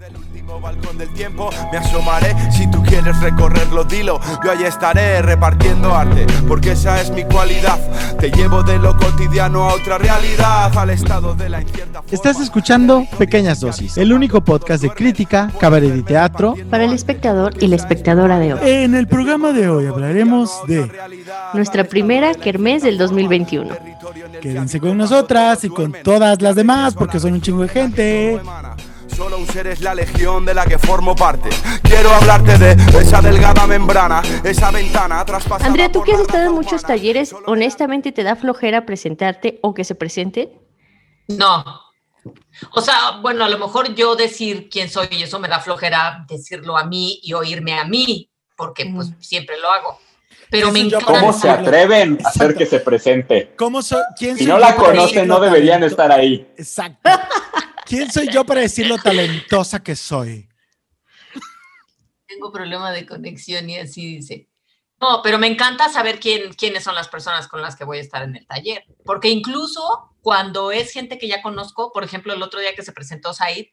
Desde el último balcón del tiempo me asomaré. Si tú quieres recorrerlo, dilo. Yo allí estaré repartiendo arte, porque esa es mi cualidad. Te llevo de lo cotidiano a otra realidad, al estado de la incierta. forma. Estás escuchando Pequeñas Dosis, el único podcast de crítica, cabaret y teatro. Para el espectador y la espectadora de hoy. En el programa de hoy hablaremos de Nuestra primera kermés del 2021. Quédense con nosotras y con todas las demás porque son un chingo de gente. Solo un ser es la legión de la que formo parte. Quiero hablarte de esa delgada membrana, esa ventana traspasada. Andrea, tú que has estado en muchos talleres, honestamente te da flojera presentarte o que se presente. No. O sea, bueno, a lo mejor yo decir quién soy y eso me da flojera decirlo a mí y oírme a mí, porque pues siempre lo hago. Pero me encanta. ¿Cómo se atreven a hacer que se presente? ¿Cómo soy? ¿Quién Si soy no la conocen, no deberían talento- estar ahí. Exacto. ¿Quién soy yo para decir lo talentosa que soy? Tengo problema de conexión y así dice. No, pero me encanta saber quién, quiénes son las personas con las que voy a estar en el taller. Porque incluso cuando es gente que ya conozco, por ejemplo, el otro día que se presentó Said,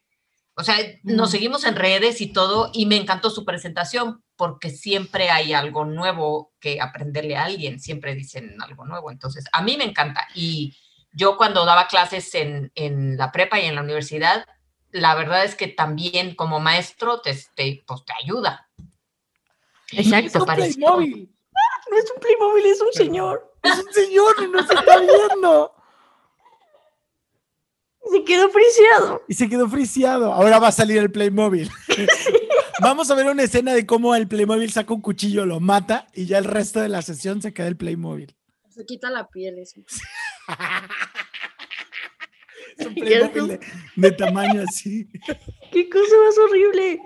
o sea, nos seguimos en redes y todo, y me encantó su presentación, porque siempre hay algo nuevo que aprenderle a alguien, siempre dicen algo nuevo. Entonces, a mí me encanta. Y yo cuando daba clases en, en la prepa y en la universidad, la verdad es que también como maestro te, te, pues, te ayuda. Exacto. Playmobil. No es un Playmobil, es un señor. Es un señor y no se está viendo. Se quedó friciado. Y se quedó friseado. Ahora va a salir el Playmobil. Vamos a ver una escena de cómo el Playmobil saca un cuchillo, lo mata y ya el resto de la sesión se queda el Playmobil. Se quita la piel eso. Playmobil de, de tamaño así. Qué cosa más horrible.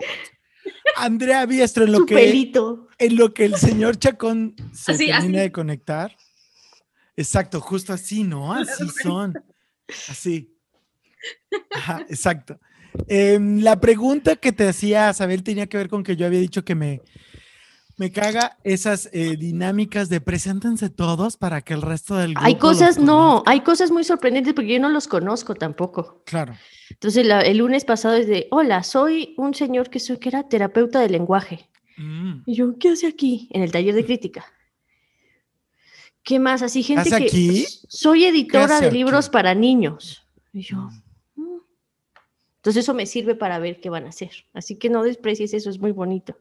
Andrea Biestro, en lo Su que, pelito. en lo que el señor Chacón se Así, termina así. de conectar. Exacto, justo así, ¿no? Así son. Así. Ajá, exacto. Em, la pregunta que te hacía Sabel tenía que ver con que yo había dicho que me, me caga esas eh, dinámicas de preséntense todos para que el resto del grupo Hay cosas, no, conozca". hay cosas muy sorprendentes porque yo no los conozco tampoco. Claro. Entonces, la- el lunes pasado es de, hola, soy un señor que, soy, que era terapeuta de lenguaje. Mm. Y yo, ¿qué hace aquí? En el taller de crítica. ¿Qué más? Así gente que aquí? soy editora de libros aquí? para niños. Y yo, "Mm". entonces eso me sirve para ver qué van a hacer. Así que no desprecies eso, es muy bonito.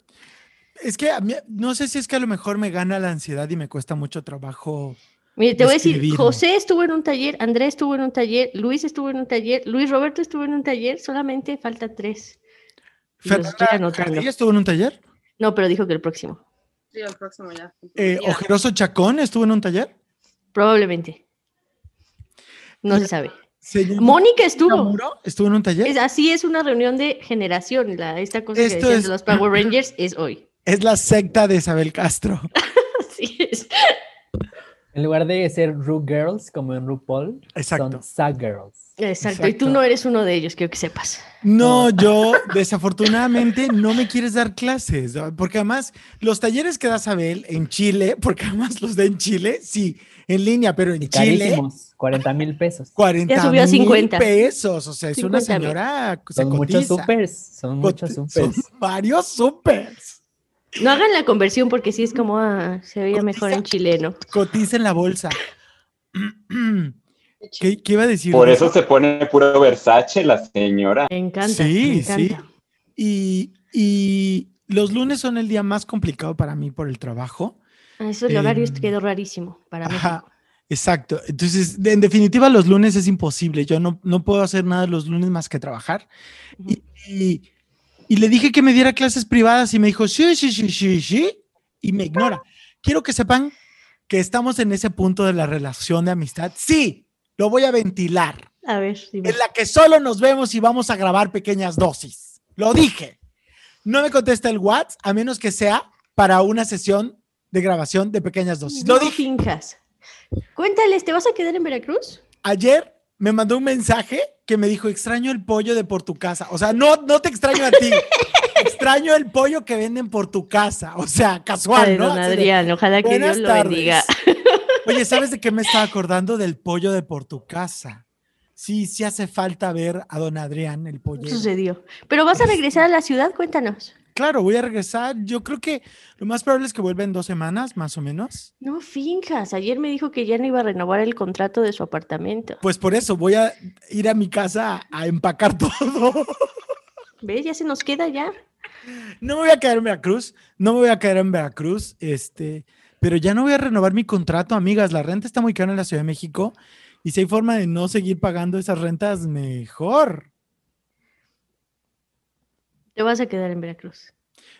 Es que a mí- no sé si es que a lo mejor me gana la ansiedad y me cuesta mucho trabajo. Mire, te voy a decir. José estuvo en un taller, Andrés estuvo en un taller, Luis estuvo en un taller, Luis Roberto estuvo en un taller, solamente faltan tres. Anotando. Carrillo estuvo en un taller. No, pero dijo que el próximo. Sí, el próximo ya. Eh, Ya. Ojeroso Chacón estuvo en un taller. Probablemente. No se sabe. Señor Mónica estuvo. Estuvo en un taller. Es, así es una reunión de generación. La, esta cosa Esto que es- de los Power Rangers es hoy. Es la secta de Isabel Castro. Así es. En lugar de ser Ru Girls como en RuPaul, Exacto. son Sag Girls. Exacto. Y tú no eres uno de ellos, quiero que sepas. No, yo desafortunadamente no me quieres dar clases, porque además los talleres que da Isabel en Chile, porque además los da en Chile, sí, en línea, pero en Y Chile, carísimos, 40 mil pesos. 40 Ya subió a mil 50. pesos, o sea, es una 50,000. señora, se Son muchos supers, son muchos supers. Son varios supers. No hagan la conversión porque sí es como, ah, se veía mejor en chileno. Cotiza en la bolsa. ¿Qué, qué iba a decir? Por eso se pone puro Versace la señora. Me encanta. Sí, me sí. Y, y los lunes son el día más complicado para mí por el trabajo. Ah, Eso el horario Em, quedó rarísimo para mí. Ajá, exacto. Entonces, en definitiva, los lunes es imposible. Yo no, no puedo hacer nada los lunes más que trabajar. Y, y- y le dije que me diera clases privadas y me dijo, sí, sí, sí, sí, sí. Y me ignora. Quiero que sepan que estamos en ese punto de la relación de amistad. Sí, lo voy a ventilar. A ver, dime. En la que solo nos vemos y vamos a grabar pequeñas dosis. Lo dije. No me contesta el WhatsApp a menos que sea para una sesión de grabación de pequeñas dosis. Lo No dije. finjas. Cuéntales, ¿te vas a quedar en Veracruz? Ayer me mandó un mensaje que me dijo, extraño el pollo de por tu casa. O sea, no, no te extraño a ti. extraño el pollo que venden por tu casa. O sea, casual, Ay, ¿no? don de, ojalá que "Buenas Dios lo tardes". bendiga. Oye, ¿sabes de qué me estaba acordando? Del pollo de por tu casa. sí, sí hace falta ver a don Adrián, el pollero. Sucedió. Pero vas a regresar a la ciudad, cuéntanos. Claro, voy a regresar. Yo creo que lo más probable es que vuelva en dos semanas, más o menos. No finjas. Ayer me dijo que ya no iba a renovar el contrato de su apartamento. Pues por eso voy a ir a mi casa a, empacar todo. ¿Ves? Ya se nos queda ya. No me voy a quedar en Veracruz, no me voy a quedar en Veracruz, este, pero ya no voy a renovar mi contrato, amigas. La renta está muy cara en la Ciudad de México y si hay forma de no seguir pagando esas rentas, mejor. Te vas a quedar en Veracruz.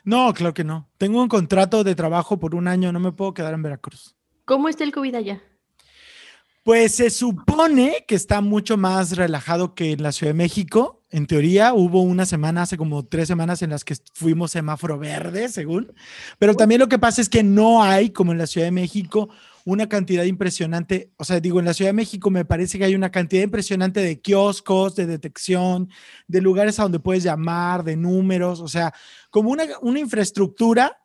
No, claro que no. Tengo un contrato de trabajo por un año, no me puedo quedar en Veracruz. ¿Cómo está el COVID allá? Pues se supone que está mucho más relajado que en la Ciudad de México. En teoría, hubo una semana, hace como tres semanas, en las que fuimos semáforo verde, según. Pero también lo que pasa es que no hay, como en la Ciudad de México, una cantidad impresionante. O sea, digo, en la Ciudad de México me parece que hay una cantidad impresionante de kioscos, de detección, de lugares a donde puedes llamar, de números. O sea, como una, una infraestructura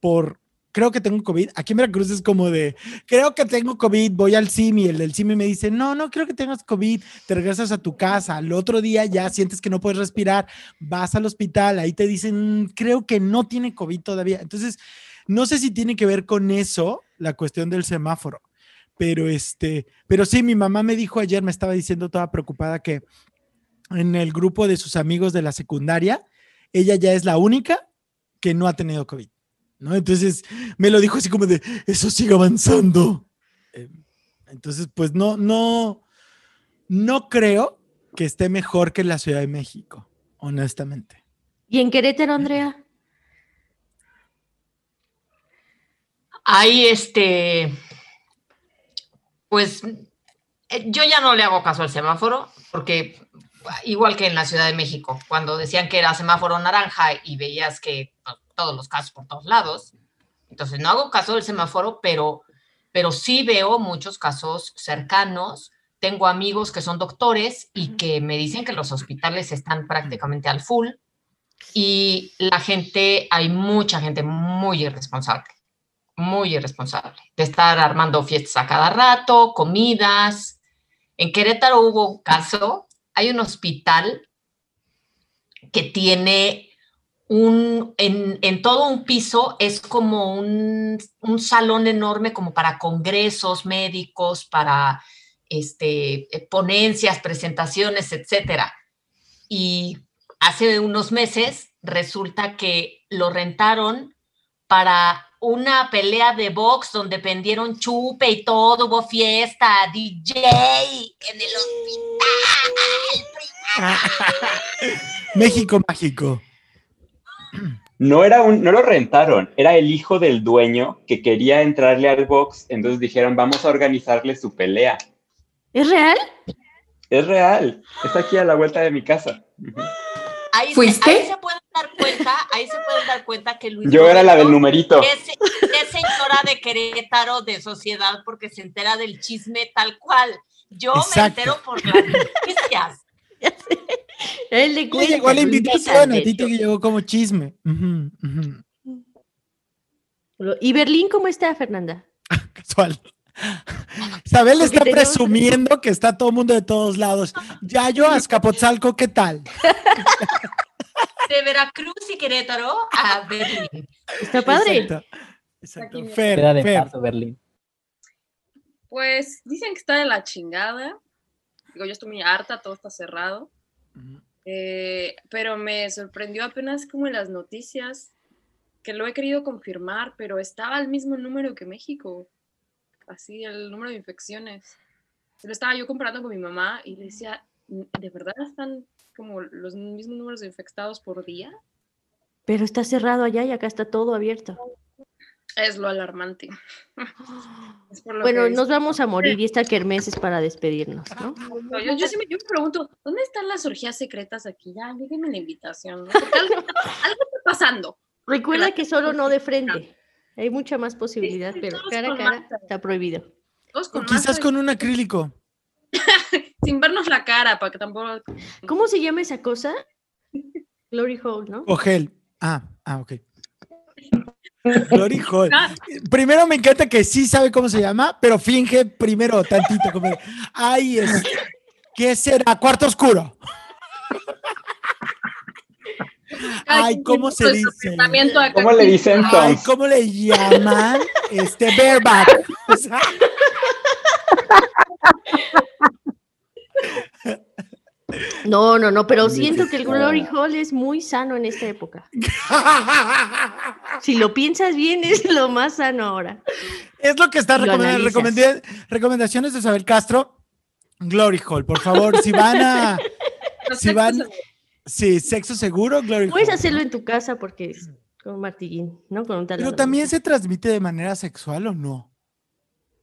por creo que tengo COVID. Aquí en Veracruz es como de, creo que tengo COVID, voy al CIMI, el del CIMI me dice, no, no creo que tengas COVID, te regresas a tu casa, al otro día ya sientes que no puedes respirar, vas al hospital, ahí te dicen, "Mm, creo que no tiene COVID todavía. Entonces, no sé si tiene que ver con eso, la cuestión del semáforo, pero este, pero sí, mi mamá me dijo ayer, me estaba diciendo toda preocupada que en el grupo de sus amigos de la secundaria, ella ya es la única que no ha tenido COVID. ¿no? Entonces me lo dijo así como de, eso sigue avanzando. Eh, Entonces, pues no, no, no creo que esté mejor que la Ciudad de México, honestamente. ¿Y en Querétaro, Andrea? Ahí, este, pues eh, yo ya no le hago caso al semáforo, porque igual que en la Ciudad de México, cuando decían que era semáforo naranja y veías que pues, todos los casos por todos lados, entonces no hago caso del semáforo, pero, pero sí veo muchos casos cercanos. Tengo amigos que son doctores y que me dicen que los hospitales están prácticamente al full y la gente, hay mucha gente muy irresponsable, muy irresponsable, de estar armando fiestas a cada rato, comidas. En Querétaro hubo un caso, hay un hospital que tiene un, en, en todo un piso, es como un, un, salón enorme como para congresos médicos, para este, ponencias, presentaciones, etcétera. Y hace unos meses resulta que lo rentaron para una pelea de box donde vendieron chupe y todo, hubo fiesta, DJ en el hospital. México mágico. No era un, no lo rentaron, era el hijo del dueño que quería entrarle al box, entonces dijeron, vamos a organizarle su pelea. ¿Es real? Es real, está aquí a la vuelta de mi casa. Ahí ¿Fuiste? Se, ahí se pueden dar cuenta, ahí se pueden dar cuenta que Luis Yo Roberto era la del numerito. Es, es, señora de Querétaro de sociedad porque se entera del chisme tal cual. Yo Exacto. me entero por las noticias. Él le cuenta, llegó la invitación, a ti te llegó como chisme. Uh -huh, uh -huh. ¿Y Berlín cómo está, Fernanda? Casual. Isabel está tenemos... presumiendo que está todo el mundo de todos lados. Yayo, Azcapotzalco, ¿qué tal? De Veracruz y Querétaro a Berlín. Está padre. Exacto. Exacto. Fer, Queda de Fer. paso, Berlín. Pues dicen que está de la chingada. Digo, yo estoy muy harta, todo está cerrado. Uh -huh. eh, pero me sorprendió apenas como en las noticias que lo he querido confirmar, pero estaba el mismo número que México. Así, el número de infecciones. Lo estaba yo comparando con mi mamá y le decía, ¿de verdad están como los mismos números de infectados por día? Pero está cerrado allá y acá está todo abierto. Es lo alarmante. es lo bueno, nos vamos a morir y esta kermés es para despedirnos, ¿no? no yo, yo, sí me, yo, me, pregunto, ¿dónde están las orgías secretas aquí? Ya, díganme la invitación, ¿no? Porque algo, algo, está pasando. Recuerda que solo no de frente. Hay mucha más posibilidad, sí, sí, pero cara a cara máscara. está prohibido. Con quizás con un acrílico. Sin vernos la cara, para que tampoco. ¿Cómo se llama esa cosa? Glory Hole, ¿no? O gel. Ah, ah, ok. Glory Hole. Primero me encanta que sí sabe cómo se llama, pero finge primero tantito, como, ay, es, ¿Qué será? Cuarto oscuro. Ay, ¿cómo se su dice? ¿Cómo le dicen Ay? ¿cómo le llaman? Este, bareback. O sea, No, no, no, pero siento que el. Glory Hall es muy sano en esta época. Si lo piensas bien, es lo más sano ahora. es lo que está Lo recomendando. recomendaciones de Isabel Castro. Glory Hall, por favor, si van a. Si van- Sí, sexo seguro, Glory Puedes Hall. hacerlo en tu casa porque es con un martillín, ¿no? Con un taladro. Pero también se transmite de manera sexual o no.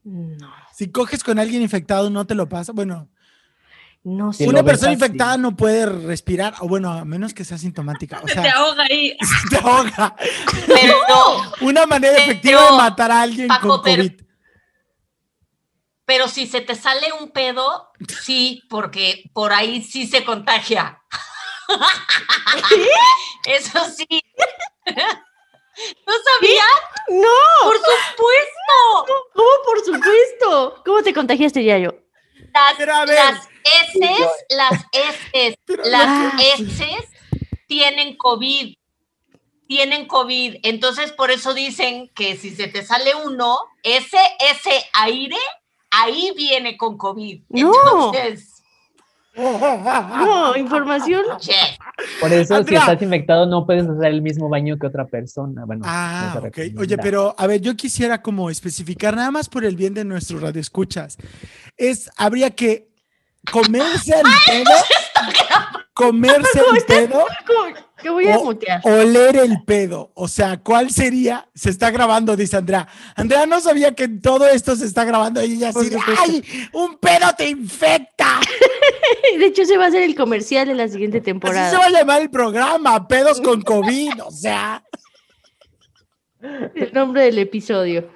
No, Si coges con alguien infectado, no te lo pasa. Bueno, no Si sé. una persona así. infectada no puede respirar, o bueno, a menos que sea sintomática. O Se te ahoga ahí. te ahoga. Pero no, Una manera Pero, efectiva de matar a alguien Paco, con pero- COVID. pero si se te sale un pedo, sí, porque por ahí sí se contagia. Eso sí. ¿No sabías? ¡No! Por supuesto. ¿Cómo por supuesto? ¿Cómo te contagiaste, Yayo? Las, Pero a ver. las heces, las heces, Pero las lo que- heces tienen COVID. Tienen COVID. Entonces, por eso dicen que si se te sale uno, ese, ese aire, ahí viene con COVID. Entonces, No, información. Por eso, Andrea. si estás infectado, no puedes hacer el mismo baño que otra persona. Bueno, Ah, no ok. Oye, pero a ver, yo quisiera como especificar nada más por el bien de nuestros radioescuchas. Es, habría que comerse el pedo, comerse el pedo, ¿Cómo? Te voy a O- mutear. oler el pedo. O sea, ¿cuál sería? Se está grabando, dice Andrea. Andrea no sabía que todo esto se está grabando y ella así, de, ¡ay! ¡Un pedo te infecta! De hecho, se va a hacer el comercial en la siguiente Así se temporada. va a llamar el programa, pedos con COVID. O sea, El nombre del episodio.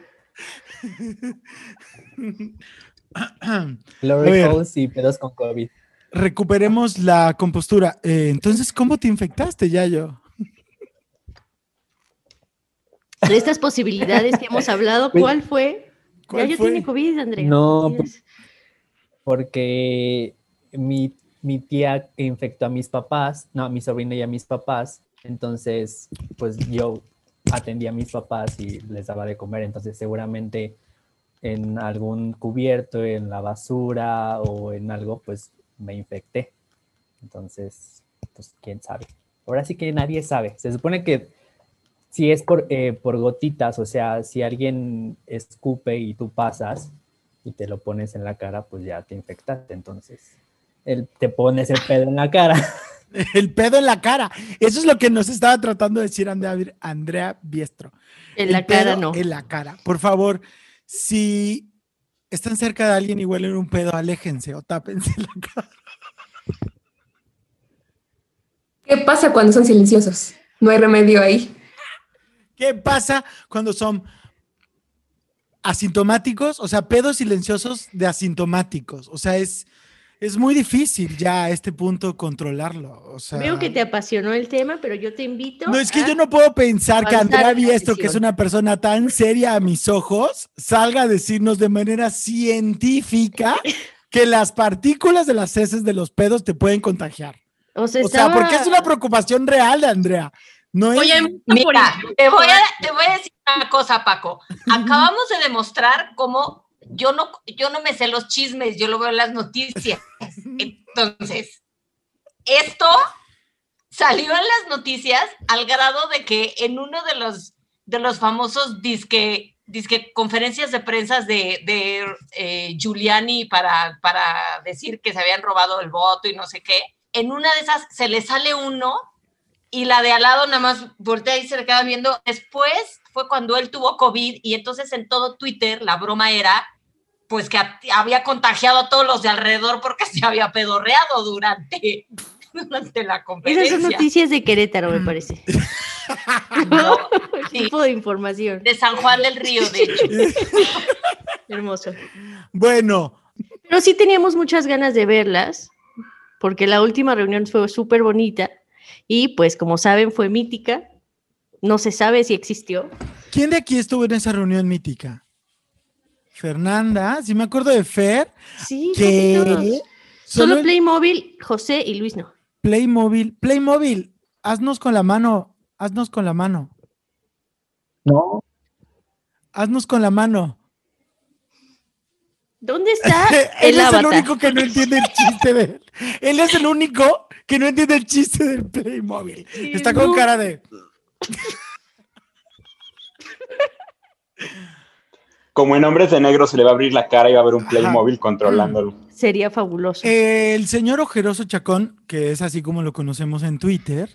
Ver. holes y pedos con COVID. Recuperemos la compostura. Eh, entonces, ¿cómo te infectaste, Yayo? De estas posibilidades que hemos hablado, ¿cuál fue? ¿Cuál Yayo fue? tiene COVID, Andrea. No, Así es. Porque mi, mi tía infectó a mis papás, no, a mi sobrina y a mis papás. Entonces, pues yo atendía a mis papás y les daba de comer. Entonces, seguramente en algún cubierto, en la basura o en algo, pues me infecté. Entonces, pues quién sabe. Ahora sí que nadie sabe. Se supone que si es por, eh, por gotitas, o sea, si alguien escupe y tú pasas y te lo pones en la cara, pues ya te infectaste. Entonces, el, te pones el pedo en la cara. El pedo en la cara. Eso es lo que nos estaba tratando de decir Andrea, Andrea Biestro. En El la cara pedo no. En la cara. Por favor, si están cerca de alguien y huelen un pedo, aléjense o tápense la cara. ¿Qué pasa cuando son silenciosos? No hay remedio ahí. ¿Qué pasa cuando son asintomáticos? O sea, pedos silenciosos de asintomáticos. O sea, es, es muy difícil ya a este punto controlarlo. O sea, Veo que te apasionó el tema, pero yo te invito. No, es que a- yo no puedo pensar que Andrea Biestro, que es una persona tan seria a mis ojos, salga a decirnos de manera científica que las partículas de las heces de los pedos te pueden contagiar. O sea, O sea, porque es una preocupación real de Andrea. No es, Oye, Mira, te voy, a, te voy a decir una cosa, Paco. Acabamos de demostrar cómo yo no, yo no me sé los chismes, yo lo veo en las noticias. Entonces, esto salió en las noticias al grado de que en uno de los, de los famosos disque, disque conferencias de prensa de, de eh, Giuliani para, para decir que se habían robado el voto y no sé qué, en una de esas se le sale uno y la de al lado nada más voltea y se le queda viendo. Después fue cuando él tuvo COVID y entonces en todo Twitter la broma era pues que a- había contagiado a todos los de alrededor porque se había pedorreado durante, durante la Esas son conferencia. noticias de Querétaro, me parece. No, sí, tipo de información. de San Juan del Río, de hecho. Hermoso. bueno, Pero sí teníamos muchas ganas de verlas, porque la última reunión fue súper bonita y pues como saben fue mítica. No se sabe si existió. ¿quién de aquí estuvo en esa reunión mítica? Fernanda, si me acuerdo de Fer, Sí, que Solo el Playmobil, José y Luis no. Playmobil. Playmobil, haznos con la mano. Haznos con la mano. No, Haznos con la mano. ¿Dónde está Él el es el único que no entiende el chiste de él. Él es el único que no entiende el chiste del Playmobil. Está con no. cara de. Como en Hombres de Negro se le va a abrir la cara y va a haber un Ajá. Playmobil controlándolo. Sería fabuloso. El señor Ojeroso Chacón, que es así como lo conocemos en Twitter,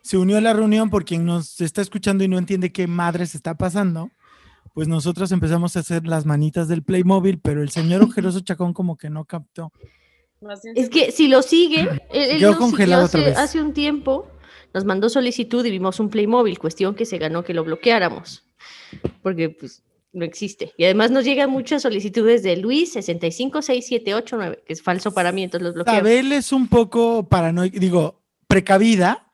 se unió a la reunión por quien nos está escuchando y no entiende qué madres está pasando. Pues nosotros empezamos a hacer las manitas del Playmobil, pero el señor Ojeroso Chacón como que no captó. Es que si lo siguen, él, él Quedó nos congelado siguió otra hace, vez. hace un tiempo, nos mandó solicitud y vimos un Playmobil, cuestión que se ganó que lo bloqueáramos, porque pues no existe. Y además nos llegan muchas solicitudes de Luis 656789, que es falso para mí, entonces los bloqueamos. Isabel es un poco paranoica, digo, precavida.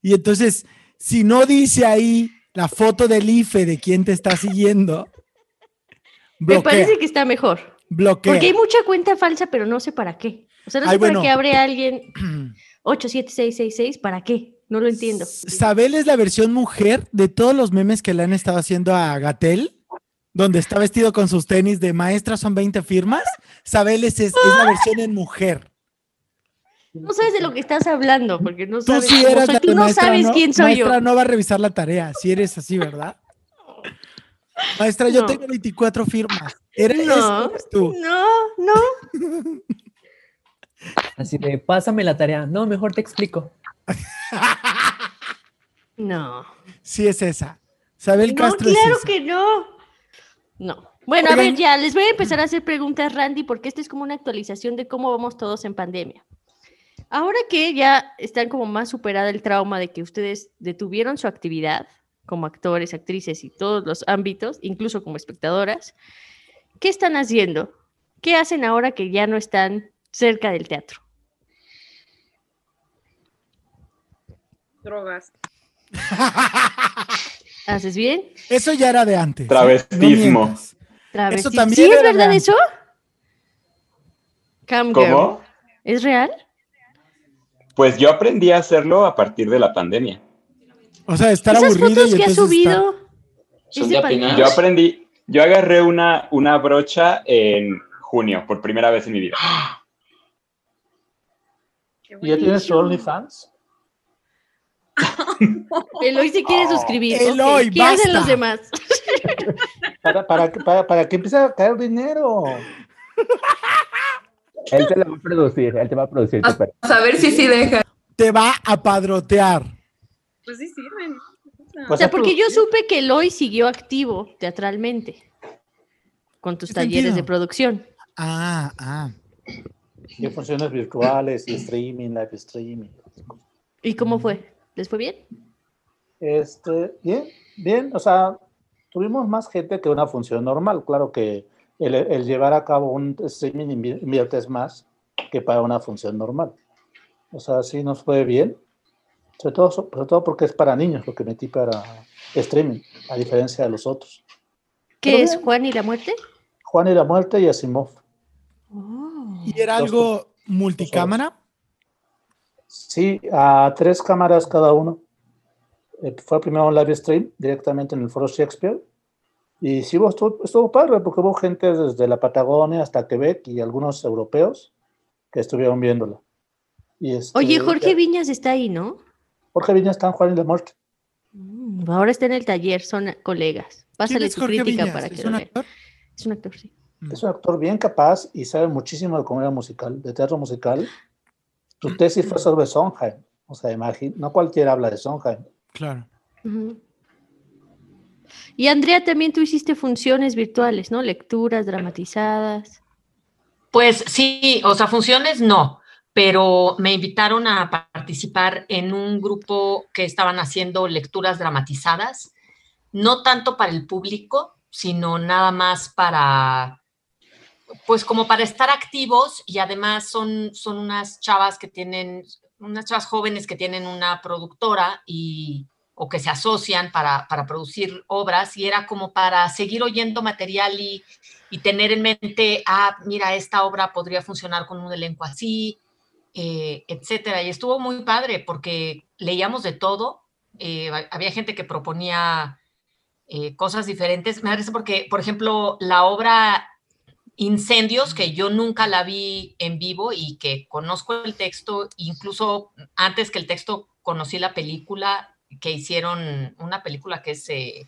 Y entonces, si no dice ahí la foto del IFE de quién te está siguiendo, Me parece que está mejor, bloquea. porque hay mucha cuenta falsa, pero no sé para qué. O sea, no sé Ay, para qué abre alguien 87666, ¿para qué? No lo entiendo. Sabel es la versión mujer de todos los memes que le han estado haciendo a Gatel, donde está vestido con sus tenis de maestra son 20 firmas. Sabel es, es- es la versión en mujer. No sabes de lo que estás hablando, porque no Tú sabes sí cómo eras soy. la Tú no maestra, sabes quién soy yo. Maestra no va a revisar la tarea, si eres así, ¿verdad? Maestra, yo No. tengo 24 firmas. Eres, No, eres tú. no, no. Así de, pásame la tarea. No, mejor te explico. No. Sí es esa. Sabel No, Castro es claro esa. que no. No. Bueno, a ver, ya, les voy a empezar a hacer preguntas, Randy, porque esta es como una actualización de cómo vamos todos en pandemia. Ahora que ya están como más superada el trauma de que ustedes detuvieron su actividad como actores, actrices y todos los ámbitos, incluso como espectadoras, ¿qué están haciendo? ¿Qué hacen ahora que ya no están cerca del teatro? Drogas. ¿Haces bien? Eso ya era de antes. ¿eh? Travestismo. No mientas. Travesti- también ¿Sí es verdad antes. eso? Cam. ¿Cómo? ¿Es real? Pues yo aprendí a hacerlo a partir de la pandemia. O sea, estar Esas aburrido fotos y que has estar- subido. Yo aprendí, yo agarré una, una brocha en junio, por primera vez en mi vida. Qué ¿Y ya tienes. OnlyFans? Eloy se quiere suscribir. ok. Eloy, ¿Qué hacen los demás? Para, para, que- para, para que empiece a caer dinero. Él te la va a producir, él te va a producir A, a saber si sí deja. Te va a padrotear. Pues sí sirven. O Pues sea, porque yo supe que Eloy siguió activo teatralmente con tus ¿Qué talleres de producción. Ah, ah. Y funciones virtuales y streaming, live streaming. ¿Y cómo fue? ¿Les fue bien? Este, bien, bien, o sea, tuvimos más gente que una función normal. Claro que el, el llevar a cabo un streaming invi- inviertes más que para una función normal. O sea, sí nos fue bien. Sobre todo, sobre todo porque es para niños lo que metí para streaming, a diferencia de los otros. ¿Qué Pero es bien. Juan y la muerte? Juan y la muerte y Asimov. Oh. ¿Y era algo multicámara? Sí, a tres cámaras cada uno. Eh, fue primero un live stream directamente en el foro Shakespeare. Y sí, estuvo, estuvo padre porque hubo gente desde la Patagonia hasta Quebec y algunos europeos que estuvieron viéndola. Y este, Oye, Jorge ya- Viñas está ahí, ¿no? Jorge Viñas está en Juan y la Muerte. Mm, Ahora está en el taller, son colegas. ¿Quién Pásale tu Jorge crítica Viñas? para que ¿Es lo vean. actor? Es un actor, sí. Es un actor bien capaz y sabe muchísimo de comedia musical, de teatro musical. Su tesis fue sobre Sondheim. O sea, imagín- no cualquiera habla de Sondheim. Claro. Y Andrea, también tú hiciste funciones virtuales, ¿no? Lecturas dramatizadas. Pues sí, o sea, funciones no, pero me invitaron a participar en un grupo que estaban haciendo lecturas dramatizadas, no tanto para el público, sino nada más para, pues como para estar activos y además son, son unas chavas que tienen, unas chavas jóvenes que tienen una productora y, o que se asocian para, para, producir obras y era como para seguir oyendo material y, y, tener en mente, ah, mira, esta obra podría funcionar con un elenco así, eh, etcétera. Y estuvo muy padre porque leíamos de todo. Eh, había gente que proponía eh, cosas diferentes. Me parece porque, por ejemplo, la obra Incendios, que yo nunca la vi en vivo y que conozco el texto, incluso antes que el texto conocí la película que hicieron, una película que es eh,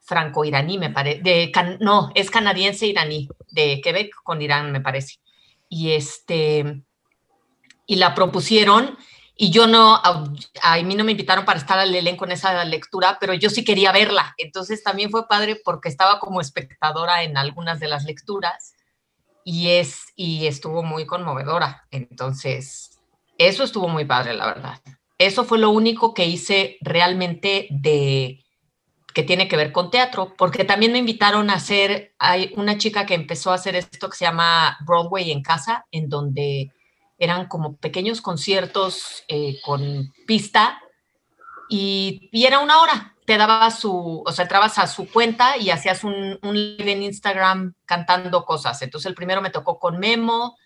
franco-iraní, me parece, no, es canadiense-iraní, de Quebec con Irán, me parece. Y este, y la propusieron y yo no, a, mí no me invitaron para estar al elenco en esa lectura, pero yo sí quería verla. Entonces también fue padre porque estaba como espectadora en algunas de las lecturas y, es, y estuvo muy conmovedora. Entonces, eso estuvo muy padre, la verdad. Eso fue lo único que hice realmente de que tiene que ver con teatro, porque también me invitaron a hacer, hay una chica que empezó a hacer esto que se llama Broadway en casa, en donde eran como pequeños conciertos eh, con pista y, y, era una hora. Te daba su, o sea, entrabas a su cuenta y hacías un, un live en Instagram cantando cosas. Entonces el primero me tocó con Memo,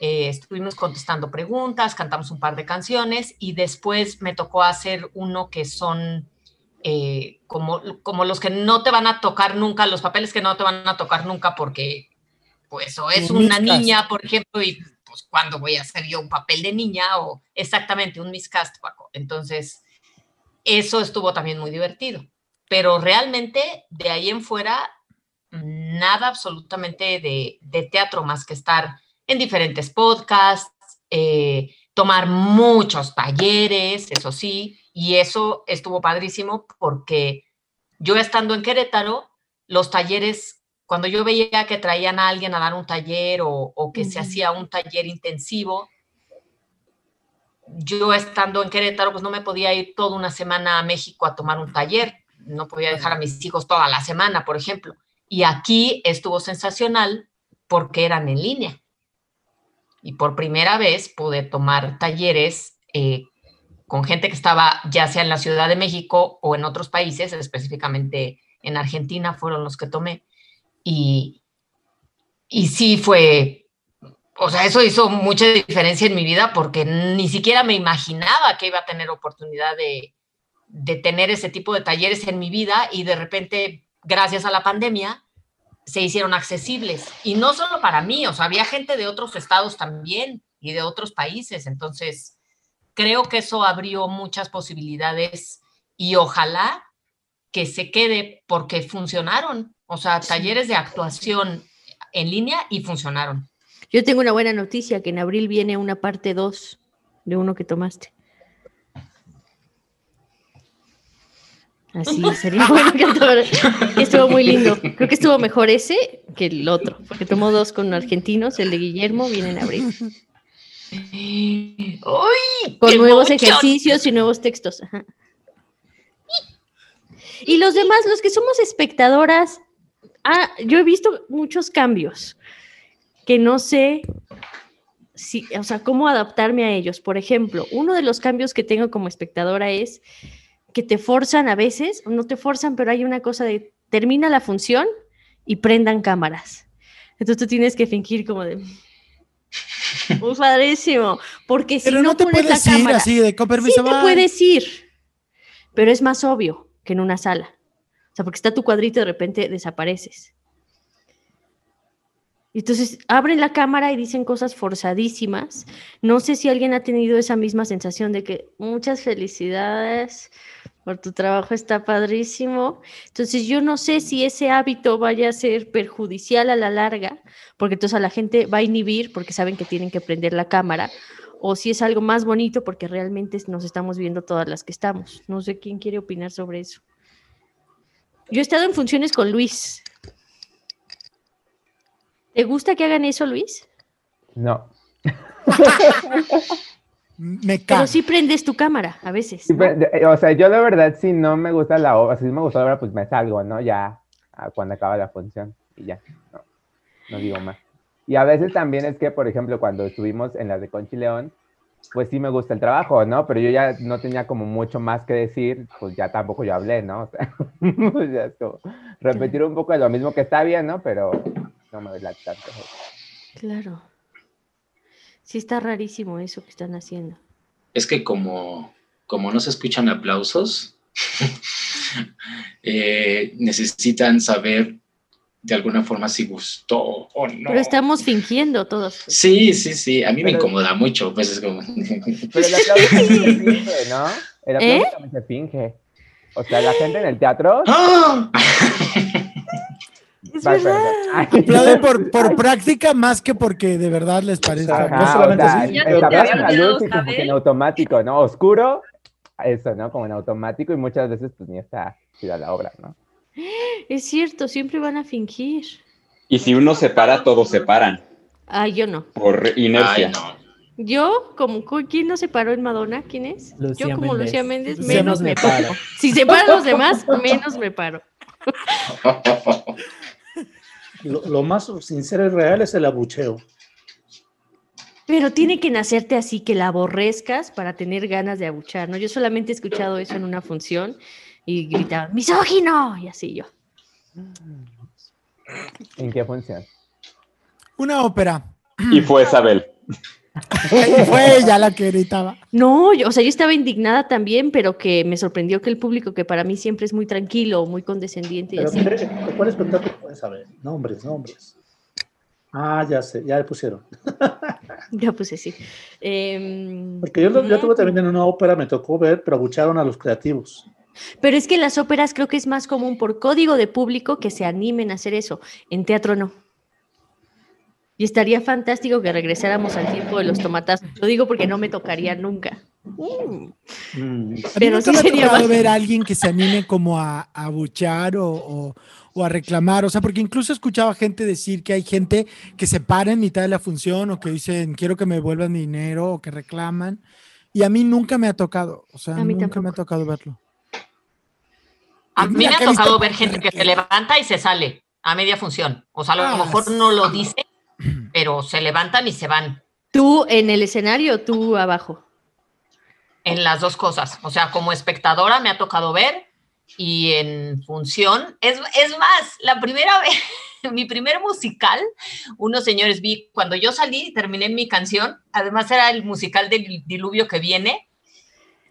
eh, estuvimos contestando preguntas, cantamos un par de canciones y después me tocó hacer uno que son eh, como, como los que no te van a tocar nunca, los papeles que no te van a tocar nunca porque pues o es una niña, por ejemplo, y pues, ¿cuándo voy a hacer yo un papel de niña? O exactamente un miscast, Paco. Entonces, eso estuvo también muy divertido. Pero realmente, de ahí en fuera, nada absolutamente de, de teatro más que estar en diferentes podcasts, eh, tomar muchos talleres, eso sí, y eso estuvo padrísimo porque yo estando en Querétaro, los talleres cuando yo veía que traían a alguien a dar un taller o, que se hacía un taller intensivo, yo estando en Querétaro, pues no me podía ir toda una semana a México a tomar un taller, no podía dejar a mis hijos toda la semana, por ejemplo. Y aquí estuvo sensacional porque eran en línea. Y por primera vez pude tomar talleres eh, con gente que estaba ya sea en la Ciudad de México o en otros países, específicamente en Argentina fueron los que tomé y, y sí fue, o sea, eso hizo mucha diferencia en mi vida porque ni siquiera me imaginaba que iba a tener oportunidad de, de tener ese tipo de talleres en mi vida y de repente, gracias a la pandemia, se hicieron accesibles. Y no solo para mí, o sea, había gente de otros estados también y de otros países. Entonces, creo que eso abrió muchas posibilidades y ojalá que se quede porque funcionaron. O sea, talleres de actuación en línea y funcionaron. Yo tengo una buena noticia, que en abril viene una parte 2 de uno que tomaste. Así sería bueno que estuvo muy lindo. Creo que estuvo mejor ese que el otro, porque tomó dos con argentinos, el de Guillermo viene en abril. con nuevos ejercicios y nuevos textos. Y los demás, los que somos espectadoras, Ah, yo he visto muchos cambios que no sé si, o sea, cómo adaptarme a ellos. Por ejemplo, uno de los cambios que tengo como espectadora es que te forzan a veces, no te forzan, pero hay una cosa de termina la función y prendan cámaras. Entonces tú tienes que fingir como de muy padrísimo, porque si no, te puedes ir así de con sí te puedes ir, pero es más obvio que en una sala. O sea, porque está tu cuadrito y de repente desapareces. Entonces abren la cámara y dicen cosas forzadísimas. No sé si alguien ha tenido esa misma sensación de que muchas felicidades por tu trabajo, está padrísimo. Entonces yo no sé si ese hábito vaya a ser perjudicial a la larga, porque entonces a la gente va a inhibir porque saben que tienen que prender la cámara, o si es algo más bonito porque realmente nos estamos viendo todas las que estamos. No sé quién quiere opinar sobre eso. Yo he estado en funciones con Luis. ¿Te gusta que hagan eso, Luis? No. me Pero sí prendes tu cámara a veces. O sea, yo la verdad, si no me gusta la obra, si me gusta la obra, pues me salgo, ¿no? Ya cuando acaba la función y ya. No, no digo más. Y a veces también es que, por ejemplo, cuando estuvimos en las de Conchi León, pues sí me gusta el trabajo, ¿no? Pero yo ya no tenía como mucho más que decir, pues ya tampoco yo hablé, ¿no? O sea, pues ya es como repetir un poco de lo mismo que está bien, ¿no? Pero no me la tanto. Claro. Sí está rarísimo eso que están haciendo. Es que como, como no se escuchan aplausos, eh, necesitan saber de alguna forma si gustó o no. Pero estamos fingiendo todos. Sí, sí, sí. A mí me incomoda mucho. Pues es como... Pero el aplauso también se finge, ¿no? El aplauso ¿Eh? también se finge. O sea, la gente en el teatro. ¡Ah! Es. Aplauden por, por práctica más que porque de verdad les parece. Ajá. No solamente o sea, así, Ya el te aplauso había a la olvidado, luz y como que ¿sabes? en automático, ¿no? Oscuro, eso, ¿no? Como en automático y muchas veces pues ni está chida la obra, ¿no? Es cierto, siempre van a fingir. Y si uno se para, todos se paran Ah, yo no. por inercia. Ay, no. Yo, como, ¿cu- ¿quién no se paró en Madonna? ¿Quién es? Lucía yo como Méndez. Lucía Méndez, Lucía menos me paro. paro. Si se paran los demás, menos me paro. Lo, lo más sincero y real es el abucheo. Pero tiene que nacerte así, que la aborrezcas para tener ganas de abuchar, ¿no? Yo solamente he escuchado eso en una función y gritaban, ¡misógino! Y así yo. ¿En qué función? Una ópera. Y fue Isabel. Fue ella la que gritaba. No, yo, o sea, yo estaba indignada también, pero que me sorprendió que el público, que para mí siempre es muy tranquilo, muy condescendiente y Pero así. ¿qué- ¿cuál espectáculo puedes saber? Nombres, nombres. Ah, ya sé, ya le pusieron. Ya puse sí. Em, Porque yo, lo- yo tuve ujú. también en una ópera, me tocó ver, pero abucharon a los creativos. Pero es que en las óperas creo que es más común por código de público que se animen a hacer eso. En teatro no. Y estaría fantástico que regresáramos al tiempo de los tomatazos. Lo digo porque no me tocaría nunca. Mm, Mm. A mí Pero nunca sí me ha sería tocado más- ver a alguien que se anime como a, a abuchar o, o- o a reclamar. O sea, porque incluso he escuchado a gente decir que hay gente que se para en mitad de la función o que dicen quiero que me devuelvan mi dinero o que reclaman. Y a mí nunca me ha tocado. O sea, A mí nunca me ha tocado verlo. A mí me ha visto tocado ver gente que se levanta y se sale a media función. O sea, a lo Ah, mejor no lo dice, pero se levantan y se van ¿Tú en el escenario o tú abajo? en las dos cosas. O sea, como espectadora me ha tocado ver y en función. Es, es más, la primera vez, mi primer musical, unos señores vi, cuando yo salí, terminé mi canción, además era el musical del diluvio que viene.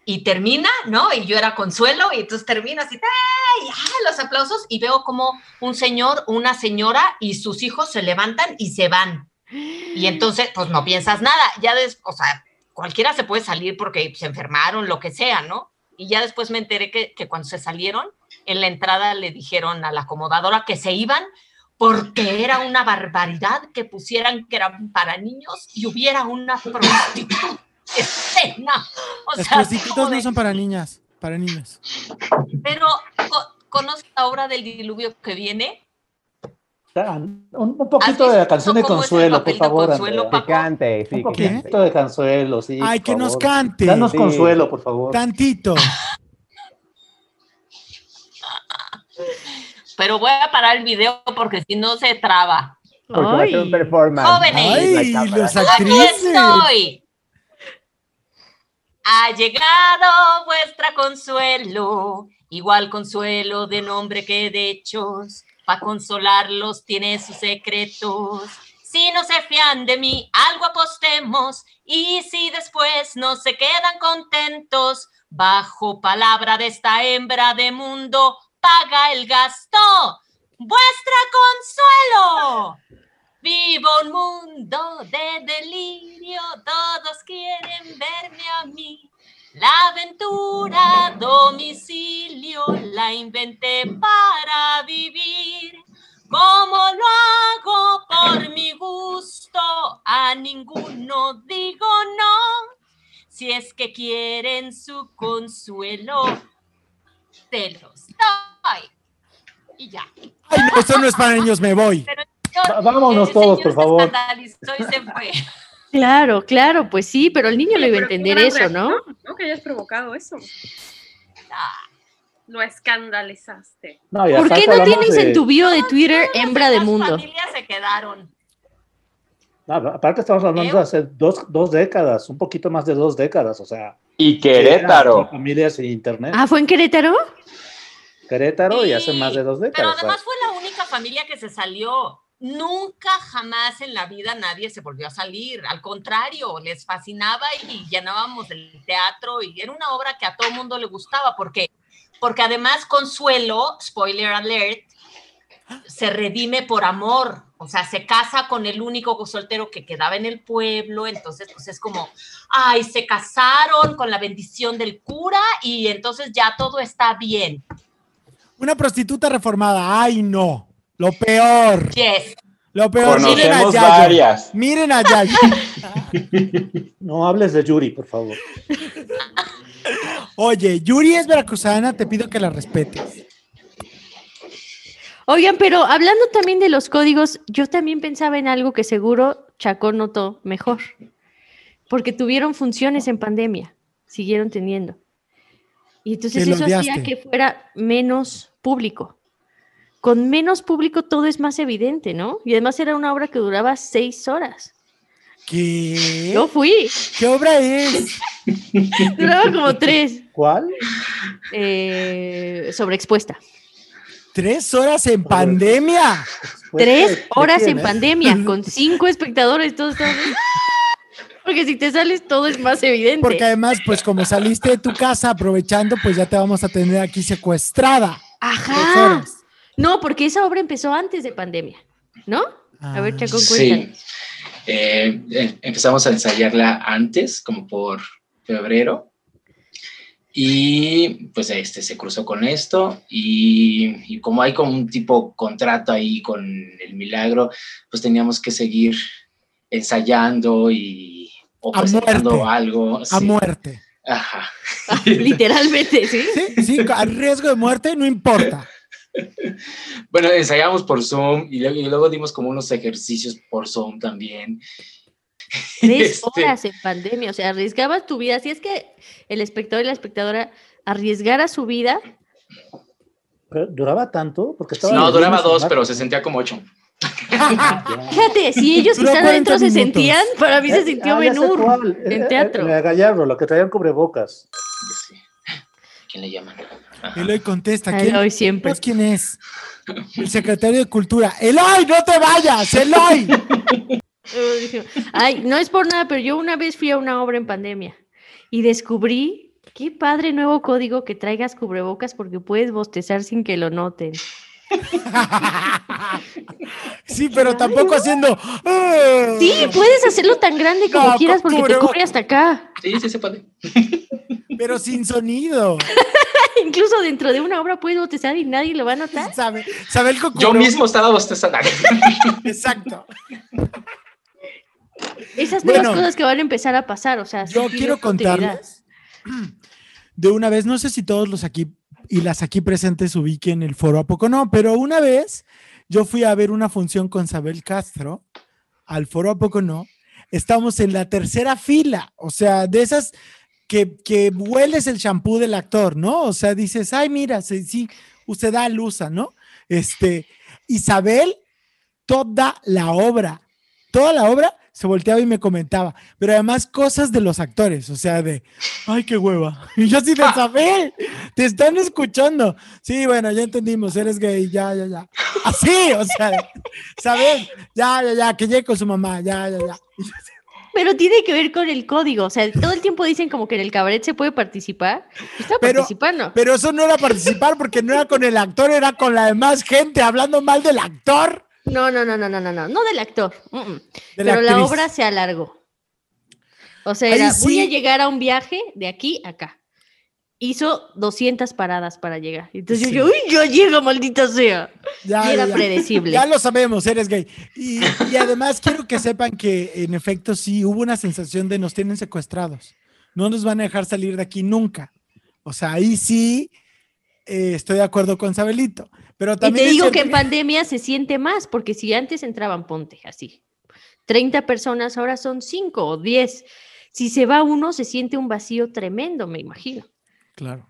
Y termina, ¿no? Y yo era consuelo, y entonces termina así, ¡ay! ¡ah! Los aplausos, y veo como un señor, una señora y sus hijos se levantan y se van. Y entonces, pues no piensas nada. Ya des, o sea, cualquiera se puede salir porque se enfermaron, lo que sea, ¿no? Y ya después me enteré que, que cuando se salieron, en la entrada le dijeron a la acomodadora que se iban porque era una barbaridad que pusieran que eran para niños y hubiera una prostituta escena. O Las sea, así prostitutas como no son para niñas, para niños. Pero, co- ¿conoces la obra del diluvio que viene? Un, un poquito de la canción de Consuelo, por favor. Consuelo. Que cante, sí, Un que cante. poquito de Consuelo, sí. Ay, que nos cante. Danos Sí. Consuelo, por favor. Tantito. Pero voy a parar el video porque si no se traba. Porque va a ser un performance. Jóvenes. Ay, Aquí estoy. Ha llegado vuestra consuelo, igual consuelo de nombre que de hechos, para consolarlos tiene sus secretos. Si no se fían de mí, algo apostemos, y si después no se quedan contentos, bajo palabra de esta hembra de mundo, paga el gasto. Vuestra consuelo. Vivo un mundo de delirio, todos quieren verme a mí. La aventura a domicilio la inventé para vivir. Como lo hago por mi gusto, a ninguno digo no. Si es que quieren su consuelo, te los doy. Y ya. Ay, no, esto no es para niños, me voy. Pero vámonos ese todos, por favor. escandalizó y se fue. Claro, claro, pues sí, pero el niño lo iba a Pero entender eso, ¿no? reacción, ¿no? Que hayas provocado eso. Ah, Lo escandalizaste. No, ¿Por qué no tienes de- en tu bio de Twitter hembra de las mundo? familias se quedaron. No, aparte estamos hablando de hace dos, dos décadas, un poquito más de dos décadas, o sea. Y Querétaro. Familias sin internet. Ah, ¿fue en Querétaro? Querétaro y hace más de dos Pero décadas. o sea. además fue la única familia que se salió. Nunca jamás en la vida nadie se volvió a salir. Al contrario, les fascinaba y llenábamos el teatro y era una obra que a todo mundo le gustaba porque, porque además Consuelo, spoiler alert, se redime por amor. O sea, se casa con el único soltero que quedaba en el pueblo. Entonces, pues es como, ay, se casaron con la bendición del cura y entonces ya todo está bien. Una prostituta reformada. Ay, no. Lo peor. Yes. Lo peor. Miren a varias. Miren a Yayo. No hables de Yuri, por favor. Oye, Yuri es veracruzana, te pido que la respetes. Oigan, pero hablando también de los códigos, yo también pensaba en algo que seguro Chacón notó mejor, porque tuvieron funciones en pandemia, siguieron teniendo. Y entonces eso hacía que fuera menos público. Con menos público todo es más evidente, ¿no? Y además era una obra que duraba seis horas. ¿Qué? Yo fui, ¿Qué obra es? duraba como tres, ¿Cuál? eh, sobreexpuesta. ¿Tres horas en pandemia? Tres ¿de horas en eh? pandemia, con cinco espectadores, todos estaban- Porque si te sales todo es más evidente. Porque además, pues como saliste de tu casa aprovechando, pues ya te vamos a tener aquí secuestrada. Tres Ajá. horas. No, porque esa obra empezó antes de pandemia, ¿no? A ver, Ah. Chacón, Sí. cuéntanos. Eh, eh, empezamos a ensayarla antes, como por febrero. Y pues este se cruzó con esto y, y como hay como un tipo contrato ahí con el milagro, pues teníamos que seguir ensayando y o A presentando muerte. algo. A sí. muerte. Ajá. Literalmente, ¿sí? Sí, sí, a riesgo de muerte, no importa. Bueno, ensayamos por Zoom y luego, y luego dimos como unos ejercicios por Zoom también. Tres Este, horas en pandemia, o sea, arriesgabas tu vida. Si es que el espectador y la espectadora arriesgara su vida, Pero, ¿Duraba tanto? Porque estaba No, duraba dos, pero se sentía como ocho. fíjate, si ellos que están 40 adentro se sentían, para mí se Eh, sintió ah, ya sé Ben Hur cuál. Eh, en eh, teatro. eh, Gallardo, lo que traían cubrebocas. Sí. ¿Quién le llaman? Eloy contesta. ¿Quién, Eloy siempre. ¿Pues ¿Quién es? El secretario de Cultura. Eloy, no te vayas, Eloy. Ay, no es por nada, pero yo una vez fui a una obra en pandemia y descubrí qué padre nuevo código que traigas cubrebocas porque puedes bostezar sin que lo noten. Sí, pero tampoco haciendo. "Ah". Sí, puedes hacerlo tan grande como No, quieras porque te cubre hasta acá. Sí, sí se puede. Pero sin sonido. Incluso dentro de una obra puedes bostezar y nadie lo va a notar. ¿Sabe? ¿Sabe el Yo mismo estaba bostezando. Exacto. Esas nuevas Bueno, cosas que van a empezar a pasar, o sea, Yo quiero contarles de una vez, no sé si todos los aquí y las aquí presentes ubiquen el foro, ¿a poco no? Pero una vez yo fui a ver una función con Sabel Castro al foro, ¿a poco no? Estamos en la tercera fila, o sea, de esas que, hueles el champú del actor, ¿no? O sea, dices, ay, mira, sí, sí, usted da luza, ¿no? Este, Isabel, toda la obra, toda la obra se volteaba y me comentaba, pero además cosas de los actores, o sea, de, ay, qué hueva. Y yo así de Isabel, te están escuchando. Sí, bueno, ya entendimos, eres gay, ya, ya, ya. Así, o sea, Isabel, ya, ya, ya, que llegue con su mamá, ya, ya, ya. Pero tiene que ver con el código, o sea, todo el tiempo dicen como que en el cabaret se puede participar. Estaba Pero- participando. Pero eso no era participar porque no era con el actor, era con la demás gente hablando mal del actor. No, no, no, no, no, no, no, no del actor. De Pero la obra se alargó. O sea, era, voy a sí. llegar a un viaje de aquí a acá. Hizo 200 paradas para llegar. Entonces Sí. yo, uy, ya llega, maldita sea. Ya, Y era ya, predecible. Ya lo sabemos, eres gay. Y, y además quiero que sepan que en efecto sí hubo una sensación de nos tienen secuestrados. No nos van a dejar salir de aquí nunca. O sea, ahí sí eh, estoy de acuerdo con Sabelito. Pero Y también te es digo que en pandemia se siente más, porque si antes entraban, ponte así, 30 personas, ahora son 5 o 10. Si se va uno, se siente un vacío tremendo, me imagino. Claro.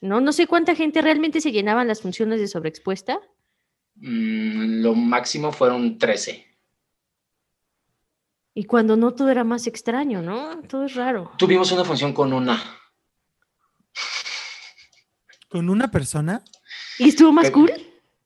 No, no sé cuánta gente realmente se llenaban las funciones de sobreexpuesta. Mm, lo máximo fueron 13. Y cuando no, todo era más extraño, ¿no? Todo es raro. Tuvimos una función con una. ¿Con una persona? ¿Y estuvo más Pero- cool?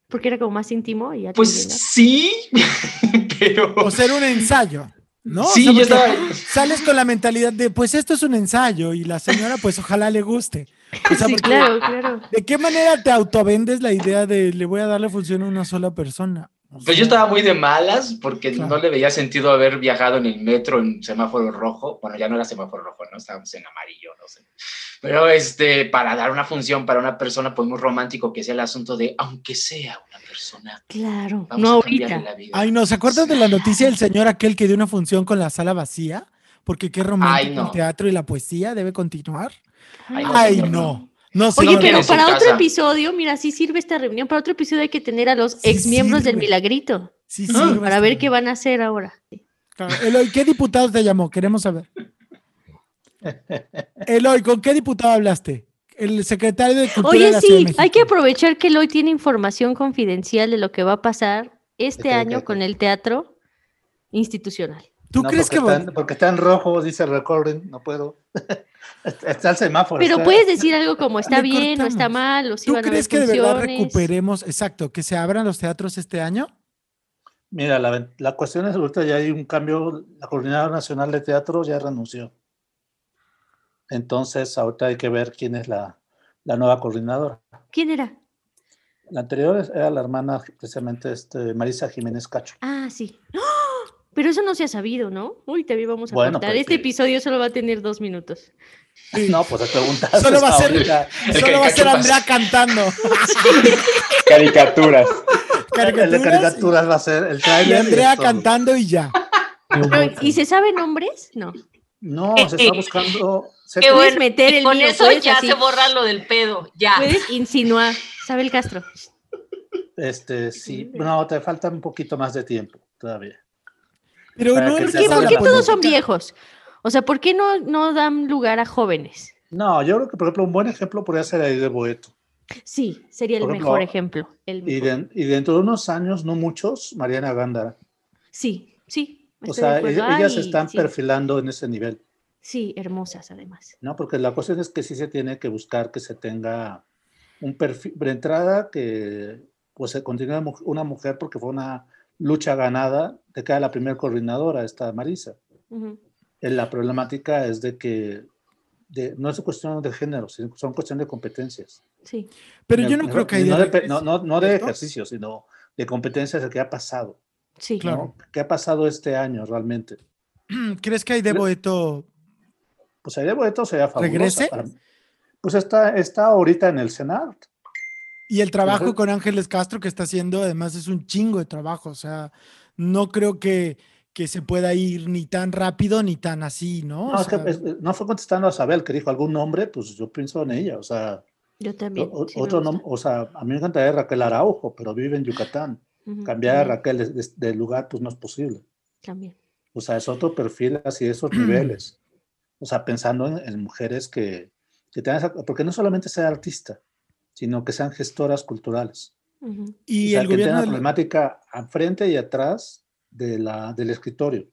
Porque era como más íntimo y ya Pues sí, pero. O ser un ensayo, ¿no? Sí, O sea, yo porque estaba- Sales con la mentalidad de, pues esto es un ensayo y la señora, pues ojalá le guste. O sea, Sí, porque- claro, claro. ¿De qué manera te autovendes la idea de le voy a dar la función a una sola persona? O Pues yo estaba muy de malas porque Claro. no le veía sentido haber viajado en el metro en semáforo rojo. Bueno, ya no era semáforo rojo, no estábamos en amarillo, no sé. Pero este, para dar una función para una persona, pues muy romántico, que sea el asunto de, aunque sea una persona, Claro, vamos no a ahorita. la vida. Ay, no, ¿se acuerdan de la noticia del señor aquel que dio una función con la sala vacía? Porque qué romántico no. el teatro y la poesía debe continuar. Ay, Ay, señor, no. No, Oye, señor, pero para otro casa. episodio, mira, sí sirve esta reunión. Para otro episodio hay que tener a los Sí ex miembros del. Milagrito Sí, sirve para ver qué van a hacer ahora. Claro. Eloy, ¿qué diputado te llamó? Queremos saber. Eloy, ¿con qué diputado hablaste? El secretario de Cultura de Oye, la Ciudad de sí, México. hay que aprovechar que hoy tiene información confidencial de lo que va a pasar este año con el teatro institucional. ¿Tú No, crees que porque están, porque está en rojo, dice el recording, no puedo. está el semáforo. Pero está- puedes decir algo como está Le bien o está mal o si ¿Tú van a haber crees que de verdad recuperemos, exacto, que se abran los teatros este año? Mira, la, la cuestión es ahorita ya hay un cambio, la Coordinadora Nacional de Teatro ya renunció. Entonces, ahorita hay que ver quién es la, la nueva coordinadora. ¿Quién era? La anterior era la hermana, precisamente, este, Marisa Jiménez Cacho. Ah, sí. ¡Ah! Pero eso no se ha sabido, ¿no? Uy, también vamos a Bueno, pues, Este episodio solo va a tener dos minutos. No, pues te preguntas. Solo va a ser, solo va a ser. Andrea cantando. Caricaturas. El de caricaturas va a ser el Y trailer. Andrea cantando y ya. Pero, ¿Y se sabe nombres? No. No, se está buscando. se- Qué Puedes bueno. meter el con eso ya así. se borra lo del pedo. Ya. Puedes insinuar. Sabe el Castro. Este, sí. No, te falta un poquito más de tiempo todavía. Pero Para no que ¿Por qué, por todos son viejos? O sea, ¿por qué no, no dan lugar a jóvenes? No, yo creo que, por ejemplo, un buen ejemplo podría ser ahí de Boeto. Sí, sería el mejor ejemplo, de- y dentro de unos años, no muchos, Mariana Gándara. Sí, sí. O sea, ellas se están sí. perfilando en ese nivel, Sí, hermosas además. ¿no? Porque la cuestión es que sí se tiene que buscar que se tenga un perfil, de entrada que pues se continúe una mujer porque fue una lucha ganada de que era la primera coordinadora, esta Marisa. Ujú. Eh, La problemática es de que de- no es cuestión de género, sino son cuestión de competencias. Sí. Pero Me- yo no me- creo que haya no no, no- no de ejercicio, sino de competencias de qué ha pasado. Sí. ¿no? Claro. ¿Qué ha pasado este año realmente? ¿Crees que hay de Boeto? Pues ahí de Boeto sería fabulosa. ¿Regrese? para- Pues está, está ahorita en el Senado. Y el trabajo con Ángeles Castro que está haciendo, además es un chingo de trabajo. O sea, no creo que, que se pueda ir ni tan rápido ni tan así, ¿no? No, O es que sea, es- no fue contestando a Isabel, que dijo algún nombre, pues yo pienso en ella. O sea, Yo también. o- sí me otro nombre, o sea, a mí me encantaría Raquel Araujo, pero vive en Yucatán. Cambiar a Raquel de, de- de lugar, pues no es posible. También. O sea, es otro perfil así, esos niveles. O sea, pensando en, en mujeres que, que tengan esa- porque no solamente sea artista, sino que sean gestoras culturales. Ujú. y o sea, el que gobierno tengan del- problemática al frente y atrás de la, del escritorio.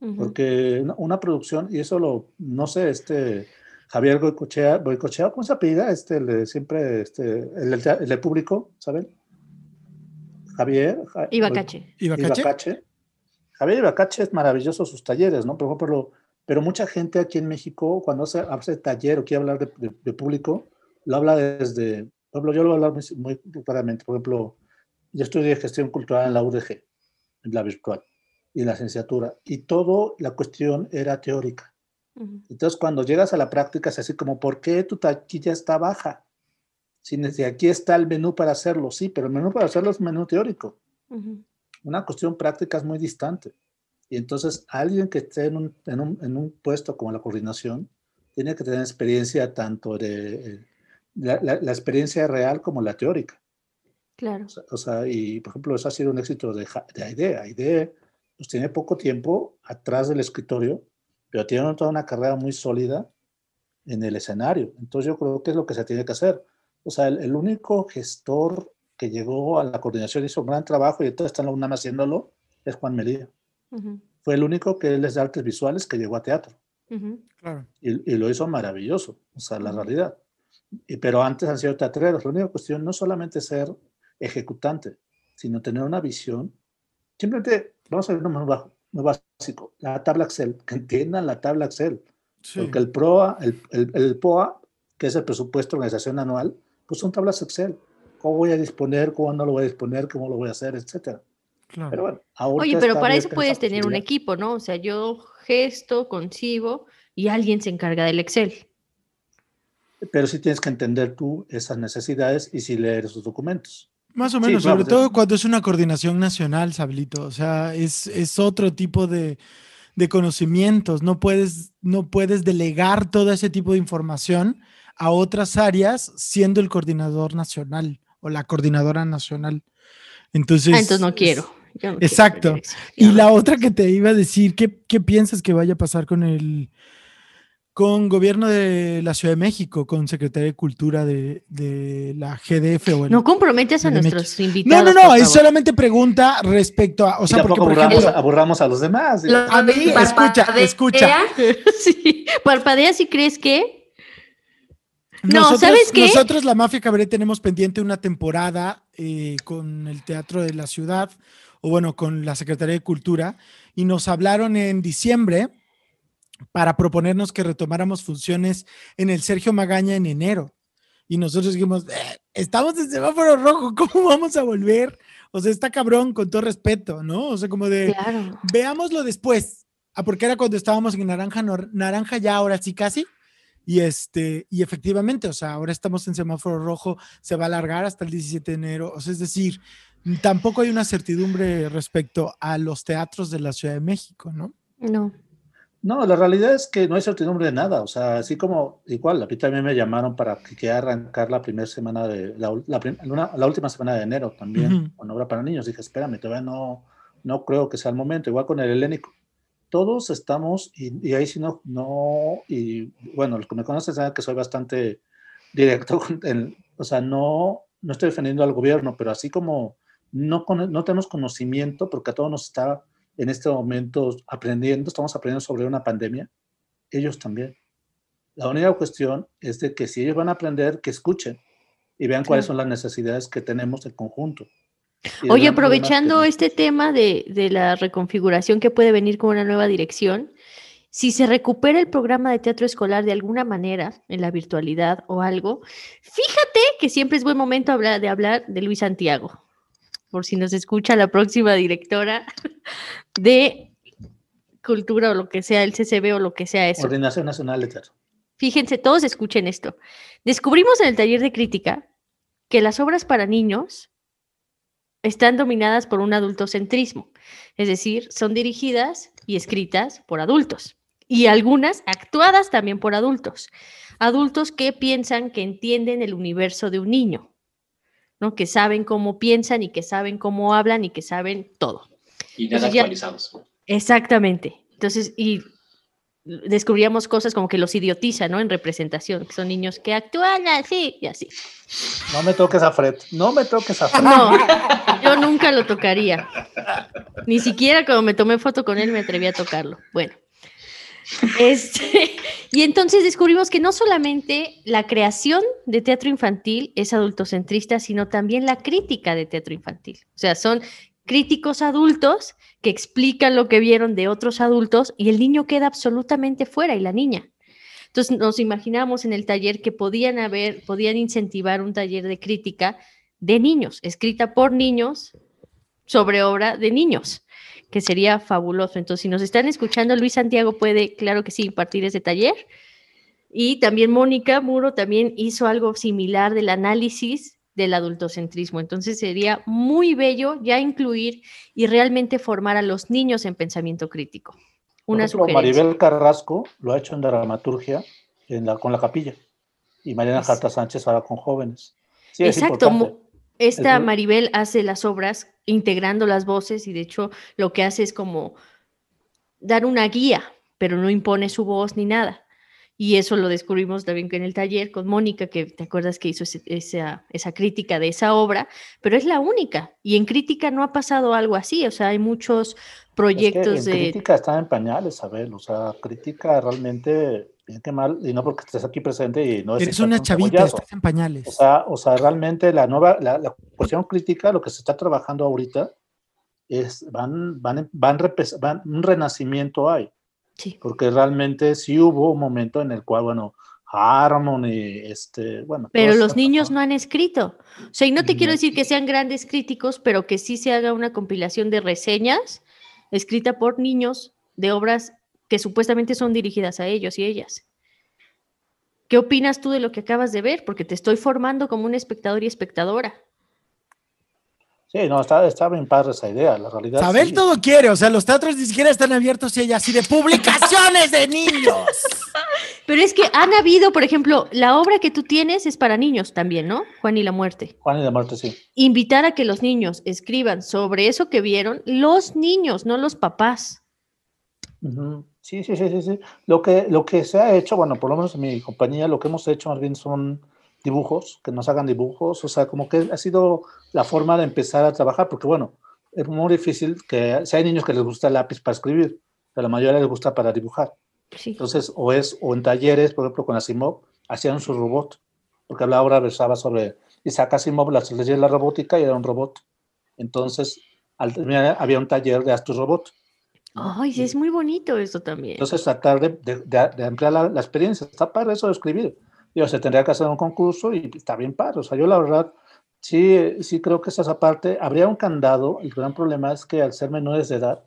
Ujú. Porque una, una producción, y eso lo, no sé, este Javier Goicochea, Goicochea ¿cómo se apellida? Este, el de siempre, este, el, tea- el del público, ¿saben? Javier. Ja- Ibacache. ¿Ibacache? Ibacache. Javier Ibacache es maravilloso sus talleres, ¿no? Por ejemplo, pero mucha gente aquí en México, cuando hace, hace taller o quiere hablar de, de- de público, lo habla desde, por ejemplo, yo lo voy a hablar muy, muy claramente. Por ejemplo, yo estudié gestión cultural en la UDG, en la virtual, y en la licenciatura, y todo la cuestión era teórica. Ujú. Entonces, cuando llegas a la práctica, es así como, ¿por qué tu taquilla está baja? Si desde aquí está el menú para hacerlo, sí, pero el menú para hacerlo es menú teórico. Ujú. Una cuestión práctica es muy distante. Y entonces, alguien que esté en un, en un, en un puesto como la coordinación, tiene que tener experiencia tanto de eh, la, la- la experiencia real como la teórica. Claro. O sea, o sea, y por ejemplo, eso ha sido un éxito de, de AIDE. AIDE pues, tiene poco tiempo atrás del escritorio, pero tiene toda una carrera muy sólida en el escenario. Entonces yo creo que es lo que se tiene que hacer. O sea, el, el único gestor que llegó a la coordinación hizo un gran trabajo y entonces está en la UNAM haciéndolo, es Juan Melía. Ujú. fue el único que él es de artes visuales que llegó a teatro. Ujú. Claro. y, y lo hizo maravilloso, o sea, la realidad. Y, pero antes han sido teatreros. La única cuestión no solamente ser ejecutante, sino tener una visión. Simplemente, vamos a ver más bajo, muy básico, la tabla Excel, que entiendan la tabla Excel. Sí. Porque el PROA, el, el, el POA, que es el presupuesto de organización anual, pues son tablas Excel. ¿Cómo voy a disponer? ¿Cómo no lo voy a disponer? ¿Cómo lo voy a hacer? Etcétera. claro. Pero bueno, Oye, pero para eso puedes tener un equipo, ¿no? O sea, yo gesto, concibo y alguien se encarga del Excel. Pero sí tienes que entender tú esas necesidades y sí leer esos documentos. Más o Sí, menos, claro, sobre todo cuando es una coordinación nacional, Sablito. O sea, es, es otro tipo de, de conocimientos. No puedes, no puedes delegar todo ese tipo de información a otras áreas siendo el coordinador nacional o la coordinadora nacional. Entonces, ah, entonces no quiero. No Exacto. Y la no. otra que te iba a decir, ¿qué, qué piensas que vaya a pasar con el con gobierno de la Ciudad de México, con Secretaría de Cultura de, de la GDF o el No comprometes a nuestros No, invitados. no, no, por es solamente pregunta respecto a, o Y sea, porque por aburramos, ejemplo, aburramos a los demás. Lo a mí, escucha, parpadea, escucha. sí, parpadea si crees que. No, nosotros, ¿sabes qué? nosotros la Mafia Cabaret tenemos pendiente una temporada eh, con el Teatro de la Ciudad, o bueno, con la Secretaría de Cultura, y nos hablaron en diciembre para proponernos que retomáramos funciones en el Sergio Magaña en enero. Y nosotros dijimos, "Eh, estamos en semáforo rojo, ¿cómo vamos a volver? O sea, está cabrón, con todo respeto, ¿no? O sea, como de, Claro. veámoslo después. Ah, porque era cuando estábamos en naranja, naranja ya ahora sí casi. Y este, y efectivamente, o sea, ahora estamos en semáforo rojo, se va a alargar hasta el 17 de enero. O sea, es decir, tampoco hay una certidumbre respecto a los teatros de la Ciudad de México, ¿no? No. No, la realidad es que no hay certidumbre de nada. O sea, así como, igual, a mí también me llamaron para que quede arrancar la primera semana de, la, ul- la, prim- una- la última semana de enero también, con obra para niños. Dije, espérame, todavía no, no creo que sea el momento. Igual con el helénico. Todos estamos, y, y ahí sí no, no, y bueno, los que me conocen saben que soy bastante directo. el- o sea, no, no estoy defendiendo al gobierno, pero así como no, no tenemos conocimiento, porque a todos nos está en este momento aprendiendo, estamos aprendiendo sobre una pandemia, ellos también. La única cuestión es de que si ellos van a aprender, que escuchen y vean cuáles son las necesidades que tenemos en conjunto. Oye, aprovechando este tema de, de la reconfiguración que puede venir con una nueva dirección, si se recupera el programa de teatro escolar de alguna manera en la virtualidad o algo, fíjate que siempre es buen momento hablar, de hablar de Luis Santiago, por si nos escucha la próxima directora de cultura o lo que sea, el CCB o lo que sea eso. Coordinación Nacional de Teatro. Fíjense, todos escuchen esto. Descubrimos en el taller de crítica que las obras para niños están dominadas por un adultocentrismo, es decir, son dirigidas y escritas por adultos y algunas actuadas también por adultos. Adultos que piensan que entienden el universo de un niño, ¿no? que saben cómo piensan y que saben cómo hablan y que saben todo. Y nada Entonces ya- actualizados. Exactamente. Entonces, y descubríamos cosas como que los idiotiza, ¿no? En representación, que son niños que actúan así y así. No me toques a Fred, no me toques a Fred. No, yo nunca lo tocaría. Ni siquiera cuando me tomé foto con él me atreví a tocarlo. Bueno. Este, y entonces descubrimos que no solamente la creación de teatro infantil es adultocentrista, sino también la crítica de teatro infantil. O sea, son críticos adultos que explican lo que vieron de otros adultos y el niño queda absolutamente fuera y la niña. Entonces nos imaginamos en el taller que podían haber, podían incentivar un taller de crítica de niños, escrita por niños sobre obra de niños, que sería fabuloso. Entonces, si nos están escuchando, Luis Santiago puede, claro que sí, impartir ese taller. Y también Mónica Muro también hizo algo similar del análisis del adultocentrismo. Entonces sería muy bello ya incluir y realmente formar a los niños en pensamiento crítico. Una ejemplo, sugerencia. Maribel Carrasco lo ha hecho en dramaturgia en la, con la capilla. Y Mariana Es- Jarta Sánchez ahora con jóvenes. Sí, Exacto. Esta Maribel hace las obras integrando las voces y de hecho lo que hace es como dar una guía, pero no impone su voz ni nada. Y eso lo descubrimos también en el taller con Mónica, que te acuerdas que hizo ese- esa, esa crítica de esa obra, pero es la única. Y en crítica no ha pasado algo así, o sea, hay muchos proyectos es que en de... crítica está en pañales, Abel. O sea, crítica realmente, bien que mal, y no porque estés aquí presente y no es Eres una chavita, estás en pañales. O sea, o sea, realmente la nueva, la, la cuestión crítica, lo que se está trabajando ahorita, es, van, van, van- un renacimiento hay. Sí. Porque realmente sí hubo un momento en el cual, bueno, Harmony, este, bueno. Pero los niños no han escrito. O sea, y no te quiero decir que sean grandes críticos, pero que sí se haga una compilación de reseñas escrita por niños de obras que supuestamente son dirigidas a ellos y ellas. ¿Qué opinas tú de lo que acabas de ver? Porque te estoy formando como un espectador y espectadora. Sí, no, está, está bien padre esa idea, la realidad. Sí. todo quiere, o sea, los teatros ni siquiera están abiertos y ella así de publicaciones de niños. Pero es que han habido, por ejemplo, la obra que tú tienes es para niños también, ¿no? Juan y la muerte. Juan y la muerte, sí. Invitar a que los niños escriban sobre eso que vieron, los niños, no los papás. Sí, sí, sí, sí, sí. Lo que, lo que se ha hecho, bueno, por lo menos en mi compañía, lo que hemos hecho más bien son dibujos, que nos hagan dibujos, o sea, como que ha sido la forma de empezar a trabajar, porque bueno, es muy difícil que, si hay niños que les gusta el lápiz para escribir, pero a la mayoría les gusta para dibujar. Sí. Entonces, o es, o en talleres, por ejemplo, con Asimov, hacían su robot, porque la obra versaba sobre Isaac Asimov, las leyes de la robótica, y era un robot. Entonces, al terminar, había un taller de Astus Robot. Ay, sí, es muy bonito eso también. Entonces, tratar de, de- de- ampliar la, la experiencia. Está padre eso de escribir. Yo, se tendría que hacer un concurso y está bien padre. O sea, yo la verdad, sí, sí creo que esa es aparte. Habría un candado. El gran problema es que al ser menores de edad,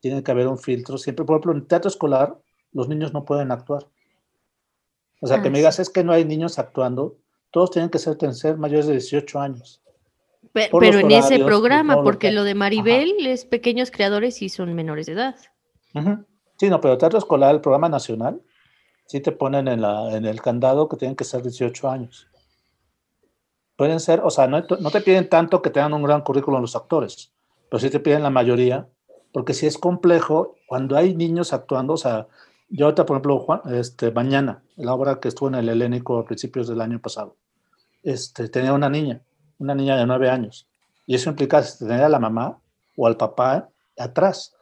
tiene que haber un filtro. Siempre, por ejemplo, en teatro escolar, los niños no pueden actuar. O sea, que Ah, me digas, es que no hay niños actuando. Todos tienen que ser, ser mayores de 18 años. Pero en ese programa, porque que- lo de Maribel es pequeños creadores y son menores de edad. Sí, no, pero teatro escolar, el programa nacional, sí te ponen en, el candado que tienen que ser 18 años. Pueden ser, o sea, no, no te piden tanto que tengan un gran currículum los actores, pero sí te piden la mayoría, porque si es complejo, cuando hay niños actuando, o sea, yo ahorita, por ejemplo, Juan, este, mañana, la obra que estuvo en el Helénico a principios del año pasado, este, tenía una niña, una niña de nueve años, y eso implica tener a la mamá o al papá atrás.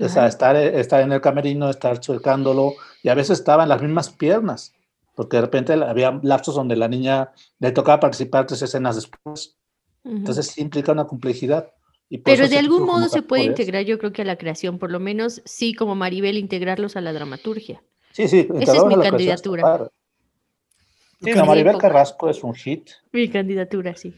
O sea, Claro. estar, estar en el camerino, estar checándolo, y a veces estaba en las mismas piernas, porque de repente había lapsos donde la niña le tocaba participar tres escenas después. Ujú. Entonces sí implica una complejidad. y Pero de algún modo se puede integrar, yo creo que a la creación, por lo menos sí, como Maribel, integrarlos a la dramaturgia. Sí, sí, Esa es mi creación candidatura. Sí, no, Maribel. Carrasco es un hit. Mi candidatura, sí.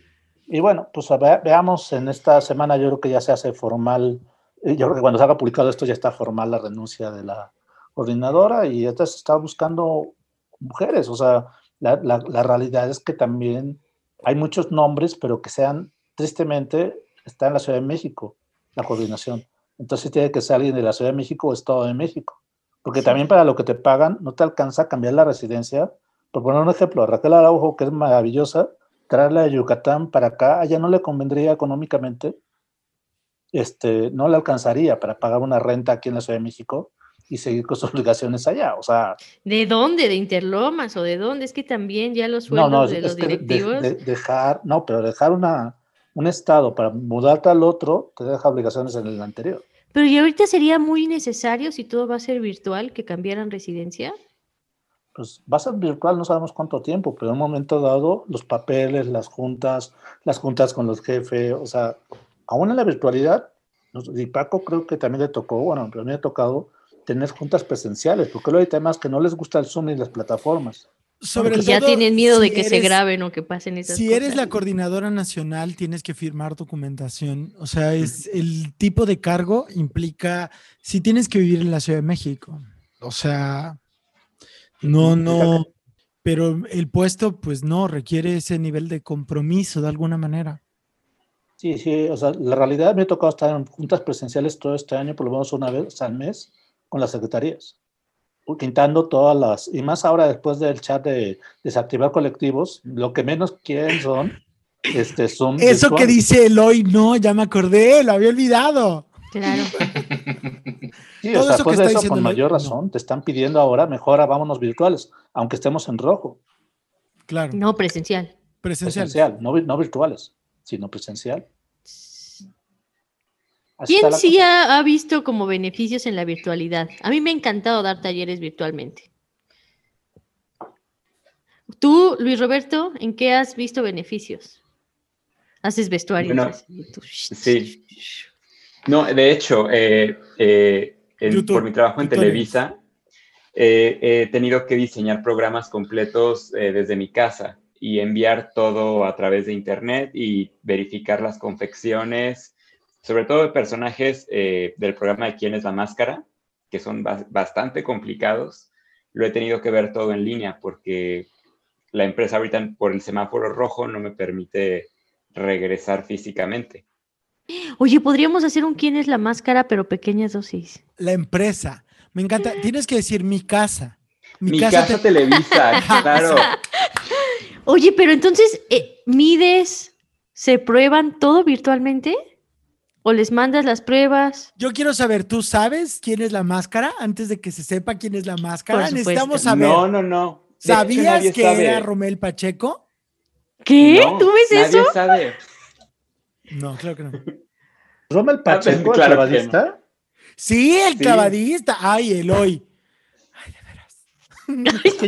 Y bueno, pues a ver, veamos en esta semana, yo creo que ya se hace formal, eh, yo creo que cuando se haga publicado esto ya está formal la renuncia de la coordinadora y esta se está buscando mujeres, o sea, la, la- la realidad es que también hay muchos nombres, pero que sean, tristemente, está en la Ciudad de México, la coordinación. Entonces tiene que ser alguien de la Ciudad de México o Estado de México, porque también para lo que te pagan no te alcanza a cambiar la residencia. Por poner un ejemplo, a Raquel Araujo, que es maravillosa, traerla de Yucatán para acá, a ella no le convendría económicamente, este, no le alcanzaría para pagar una renta aquí en la Ciudad de México y seguir con sus obligaciones allá. O sea, ¿De dónde? ¿De Interlomas o de dónde? Es que también ya los no, sueldos no, de es los de- directivos. de- dejar, no, pero dejar una, un estado para mudarte al otro te deja obligaciones en el anterior. Pero y ahorita sería muy necesario, si todo va a ser virtual, que cambiaran residencia. Pues va a ser virtual, no sabemos cuánto tiempo, pero en un momento dado, los papeles, las juntas, las juntas con los jefes, o sea, aún en la virtualidad, y Paco creo que también le tocó, bueno, pero a mí me ha tocado tener juntas presenciales, porque luego hay temas que no les gusta el Zoom ni las plataformas. Sobre ya todo, tienen miedo de si que se graben o que pasen esas Si cosas. eres la coordinadora nacional, tienes que firmar documentación. O sea, es el tipo de cargo implica si tienes que vivir en la Ciudad de México. O sea, no, no, pero el puesto, pues no, requiere ese nivel de compromiso de alguna manera. Sí, sí, o sea, la realidad me ha tocado estar en juntas presenciales todo este año, por lo menos una vez al mes, con las secretarías, quitando todas las, y más ahora después del chat de desactivar colectivos, lo que menos quieren son este Zoom. Eso que dice Eloy, no, ya me acordé, lo había olvidado. Claro. Sí, todo o sea, eso que después de está eso, con Eloy, mayor no. razón, te están pidiendo ahora, mejor vámonos virtuales, aunque estemos en rojo, Claro, No, presencial. presencial. presencial, no, no virtuales, sino presencial. ¿Quién sí ha, ha visto como beneficios en la virtualidad? A mí me ha encantado dar talleres virtualmente. Tú, Luis Roberto, ¿en qué has visto beneficios? Haces vestuarios. Bueno, Sí. No, de hecho, eh, eh, en- por mi trabajo en. Televisa, eh, he tenido que diseñar programas completos eh, desde mi casa y enviar todo a través de Internet y verificar las confecciones, sobre todo de personajes eh, del programa de ¿Quién es la máscara? que son bas- bastante complicados. Lo he tenido que ver todo en línea porque la empresa ahorita por el semáforo rojo no me permite regresar físicamente. Oye, podríamos hacer un quién es la máscara, pero pequeñas dosis. La empresa. Me encanta. Tienes que decir mi casa. Mi, casa, te- Televisa, claro. Oye, pero entonces, eh, ¿mides, se prueban todo virtualmente? ¿O les mandas las pruebas? Yo quiero saber, ¿tú sabes quién es la máscara? Antes de que se sepa quién es la máscara, necesitamos saber. No, no, no. De hecho, ¿Sabías que sabe. era Romel Pacheco? ¿Qué? No, ¿Tú ves nadie eso? sabe. No, claro que no. Rommel Pacheco, el Claro que clavadista. Sí, el Sí. clavadista. Ay, Eloy.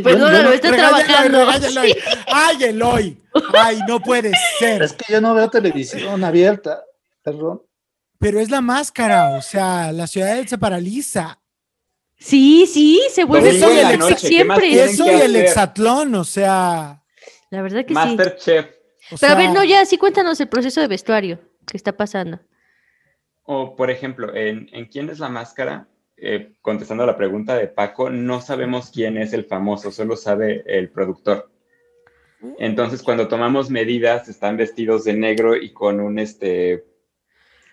Perdónalo, está Regáñalo, trabajando. regáñalo. Sí. Ay, Eloy. Ay, no puede ser. Es que yo no veo televisión abierta. Perdón. Pero es la máscara, o sea, la ciudad se paraliza. Sí, sí, se vuelve en la el noche, ¿qué más siempre. Eso y el hexatlón, o sea. La verdad que sí. Masterchef. o Pero a ver, no, ya, sí cuéntanos el proceso de vestuario que está pasando. O, por ejemplo, en, en ¿Quién es la máscara? Eh, contestando a la pregunta de Paco, no sabemos quién es el famoso, solo sabe el productor. Entonces, cuando tomamos medidas, están vestidos de negro y con un, este,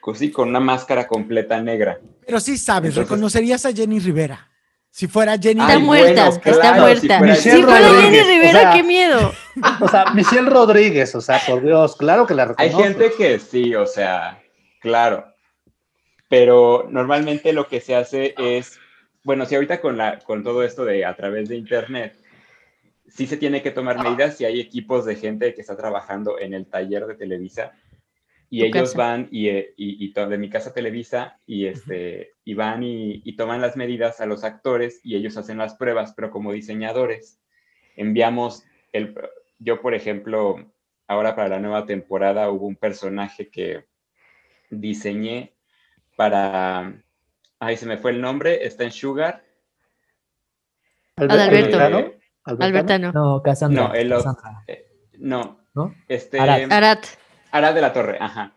con- sí, con una máscara completa negra. Pero sí sabes, Entonces- reconocerías a Jenny Rivera. Si fuera Jenny Está Ay, muerta, bueno, está muerta. si fuera Si Michelle fuera Jenny o Rivera, sea, qué miedo. O sea, Michelle Rodríguez, o sea, por Dios, claro que la Hay reconozco. gente que sí, o sea, claro. Pero normalmente lo que se hace es, bueno, si ahorita con, la, con todo esto de a través de internet, sí se tiene que tomar medidas si hay equipos de gente que está trabajando en el taller de Televisa y ellos casa. van y, eh, y, y de mi casa Televisa y, este, y van y, y toman las medidas a los actores y ellos hacen las pruebas, pero como diseñadores enviamos el, yo por ejemplo, ahora para la nueva temporada hubo un personaje que diseñé para, ay, se me fue el nombre, está en Sugar. Adalberto. Eh, Albertano. No, Cassandra. No, el. Cassandra, eh, no, ¿no? este... Arat. Arat. Ara de la Torre, ajá.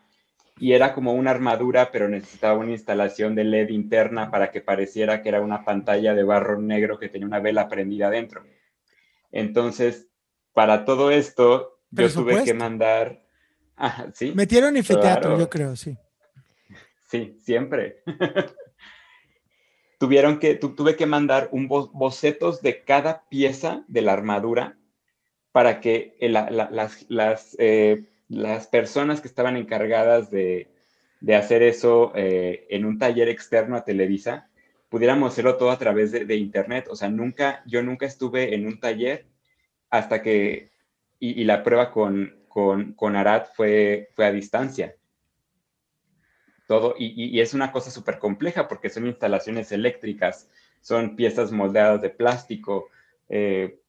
Y era como una armadura, pero necesitaba una instalación de LED interna para que pareciera que era una pantalla de barro negro que tenía una vela prendida adentro. Entonces, para todo esto, yo tuve que mandar. Ajá, sí, Metieron anfiteatro, Claro. yo creo, sí. sí, siempre. Tuvieron que, tu- tuve que mandar un bo- bocetos de cada pieza de la armadura para que la- la- las, las, eh, las personas que estaban encargadas de, de hacer eso eh, en un taller externo a Televisa pudiéramos hacerlo todo a través de, internet. O sea, nunca, yo nunca estuve en un taller hasta que, y, la prueba con, con, con Arad fue, fue a distancia. Todo, y, y- y es una cosa súper compleja porque son instalaciones eléctricas, son piezas moldeadas de plástico, eh,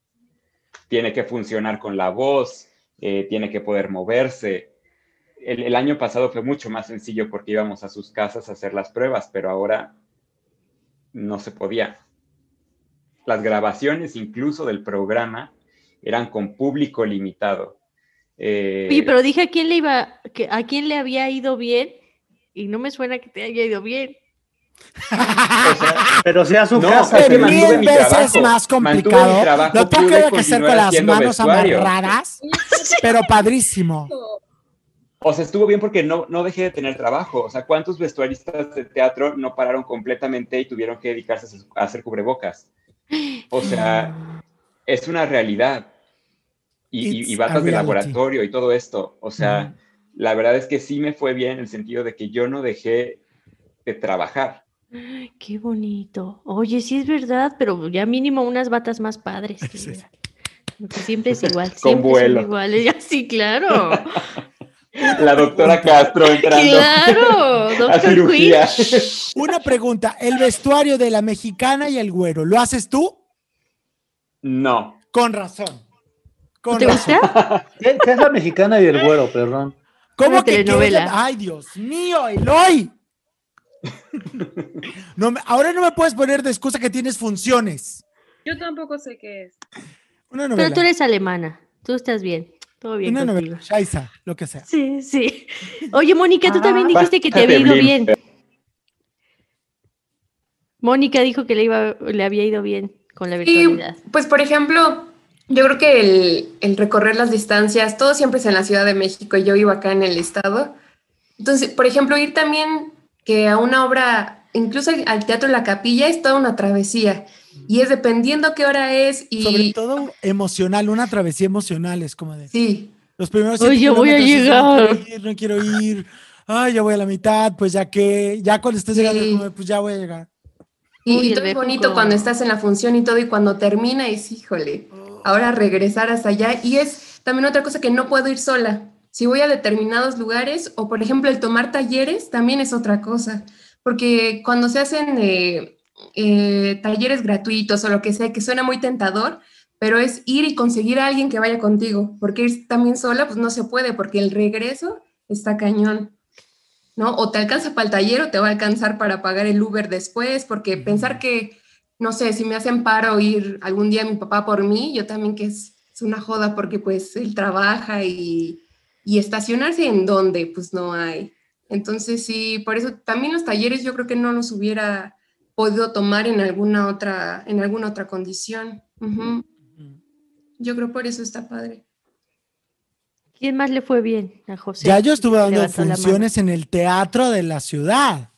tiene que funcionar con la voz, eh, tiene que poder moverse. El, año pasado fue mucho más sencillo porque íbamos a sus casas a hacer las pruebas, pero ahora no se podía. Las grabaciones incluso del programa eran con público limitado. Eh, pero dije a quién le iba, a quién le había ido bien y no me suena que te haya ido bien. O sea, Pero sea su No, casa. Mil veces trabajo, más complicado. trabajo, Lo tengo que hacer con las manos vestuario. amarradas, pero padrísimo. O sea, estuvo bien porque no, no dejé de tener trabajo. O sea, ¿cuántos vestuaristas de teatro no pararon completamente y tuvieron que dedicarse a hacer- cubrebocas? O sea, es una realidad. Y, y- It's y a batas de reality. laboratorio y todo esto. O sea, la verdad es que sí me fue bien en el sentido de que yo no dejé de trabajar. Ay, Qué bonito. Oye, sí es verdad, pero ya mínimo unas batas más padres. Sí. Porque siempre es igual. Con siempre vuelo. son iguales. Ya, sí, claro. La doctora Castro entrando. claro. a Doctor cirugía. Una pregunta, el vestuario de la mexicana y el güero, ¿lo haces tú? No. Con razón. Con ¿Te razón. gusta? ¿Qué, qué es la mexicana y el güero, perdón? ¿Cómo Una que telenovela. la- Ay, Dios mío, Eloy. No, me- ahora no me puedes poner de excusa que tienes funciones. Yo tampoco sé qué es. Una novela. Pero tú eres alemana. Tú estás bien. Todo bien Una contigo. novela. Shaisa, lo que sea. Sí, sí. Oye, Mónica, tú también dijiste que te había ido bien. bien. Mónica dijo que le, iba, le había ido bien con la Y virtualidad. pues, por ejemplo, yo creo que el, el recorrer las distancias, todo siempre es en la Ciudad de México y yo vivo acá en el estado. Entonces, por ejemplo, ir también que a una obra, incluso al Teatro La Capilla, es toda una travesía. Y es dependiendo qué hora es y... Sobre todo emocional, una travesía emocional, es como de Sí, los primeros Oye, voy a llegar. No quiero ir, no quiero ir. Ay, ya voy a la mitad, pues ya que, ya cuando estés llegando, Sí. como, pues ya voy a llegar. y, Uy, y todo es bonito cuando estás en la función y todo, y cuando termina es, híjole, ahora regresar hasta allá. Y es también otra cosa que no puedo ir sola. Si voy a determinados lugares, o por ejemplo el tomar talleres, también es otra cosa. Porque cuando se hacen eh, eh, talleres gratuitos o lo que sea, que suena muy tentador, pero es ir y conseguir a alguien que vaya contigo, porque ir también sola, pues no se puede, porque el regreso está cañón. ¿no? O te alcanza para el taller o te va a alcanzar para pagar el Uber después, porque pensar que, no sé, si me hacen paro ir algún día mi papá por mí, yo también que es, es una joda porque pues él trabaja y, y estacionarse en donde, pues no hay. Entonces sí, por eso también los talleres yo creo que no los hubiera podido tomar en alguna otra, en alguna otra condición. Yo creo por eso está padre. ¿Quién más le fue bien a José? Ya yo estuve dando funciones en el teatro de la ciudad.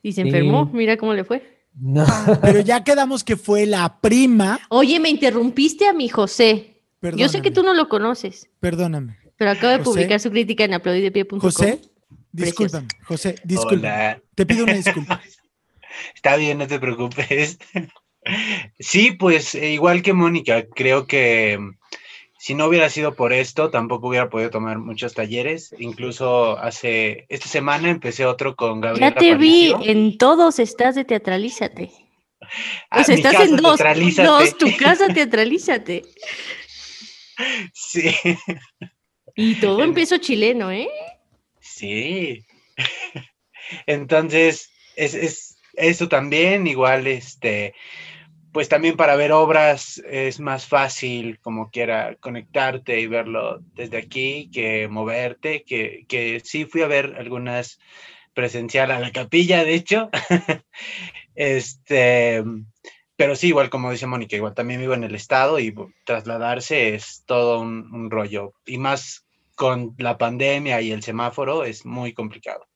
Y se Sí. enfermó. Mira cómo le fue. No. Pero ya quedamos que fue la prima. Oye, me interrumpiste a mi José. Yo sé que tú no lo conoces, Perdóname. pero acaba de José. publicar su crítica en aplaudidepie.com. José, Precioso. discúlpame. José, discúlpame. Hola. Te pido una disculpa. Está bien, no te preocupes. Sí, pues eh, igual que Mónica, creo que mm, si no hubiera sido por esto, tampoco hubiera podido tomar muchos talleres. Incluso hace, esta semana empecé otro con Gabriela Ya te vi, en todos estás de teatralízate. Ah, O sea, estás en dos, dos, tu casa teatralízate. Sí, Y todo en peso chileno, ¿eh? sí. Entonces, es, es eso también, igual, este, pues también para ver obras es más fácil, como quiera, conectarte y verlo desde aquí que moverte, que, que sí fui a ver algunas presencial a la capilla, de hecho. este, pero sí, igual como dice Mónica, igual también vivo en el estado y trasladarse es todo un, un rollo. Y más con la pandemia y el semáforo es muy complicado.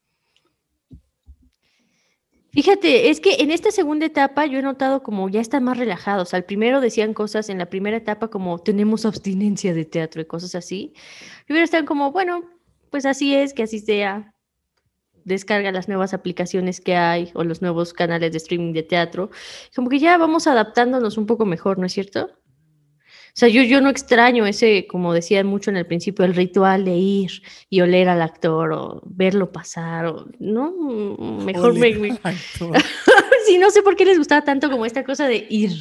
Fíjate, es que en esta segunda etapa yo he notado como ya están más relajados. Al primero decían cosas en la primera etapa como tenemos abstinencia de teatro y cosas así. Y ahora están como, bueno, pues así es, que así sea. Descarga las nuevas aplicaciones que hay o los nuevos canales de streaming de teatro. Como que ya vamos adaptándonos un poco mejor, ¿no es cierto? O sea, yo, yo no extraño ese, como decían mucho en el principio, el ritual de ir y oler al actor o verlo pasar. O, no, mejor me, me- sí, no sé por qué les gustaba tanto como esta cosa de ir.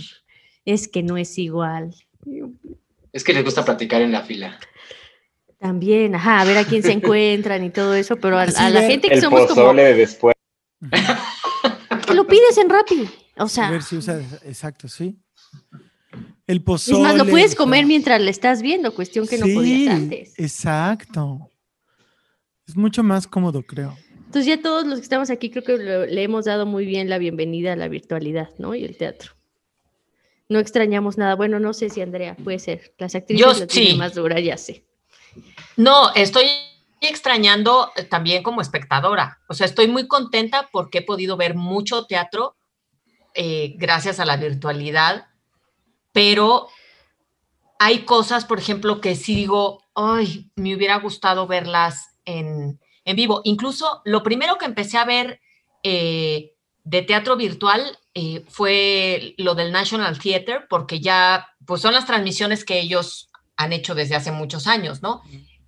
Es que no es igual. Es que les gusta platicar en la fila. También, ajá, a ver a quién se encuentran y todo eso, pero a, a la gente que El somos como de después. que lo pides en Rappi. O A sea, ver si usa, exacto, sí. El es pozole. más, lo puedes comer mientras le estás viendo, cuestión que no sí, podías antes. Exacto. Es mucho más cómodo, creo. Entonces ya todos los que estamos aquí creo que lo- le hemos dado muy bien la bienvenida a la virtualidad, ¿no? Y el teatro. No extrañamos nada. Bueno, no sé si Andrea puede ser. Las actrices Yo la tienen sí. más dura, ya sé. No, estoy extrañando también como espectadora. O sea, estoy muy contenta porque he podido ver mucho teatro eh, gracias a la virtualidad, pero hay cosas, por ejemplo, que sí digo, ay, me hubiera gustado verlas en, en vivo. Incluso lo primero que empecé a ver eh, de teatro virtual eh, fue lo del National Theatre, porque ya, pues son las transmisiones que ellos han hecho desde hace muchos años, ¿no?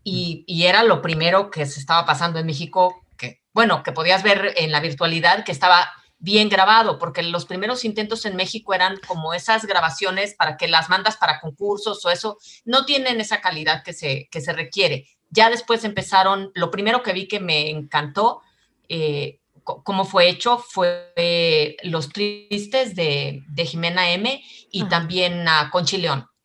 y, y era lo primero que se estaba pasando en México, que bueno, que podías ver en la virtualidad que estaba bien grabado, porque los primeros intentos en México eran como esas grabaciones para que las mandas para concursos o eso, no tienen esa calidad que se, que se requiere. Ya después empezaron, lo primero que vi que me encantó, eh, cómo fue hecho, fue eh, Los Tristes de, de Jimena M y también a Conchi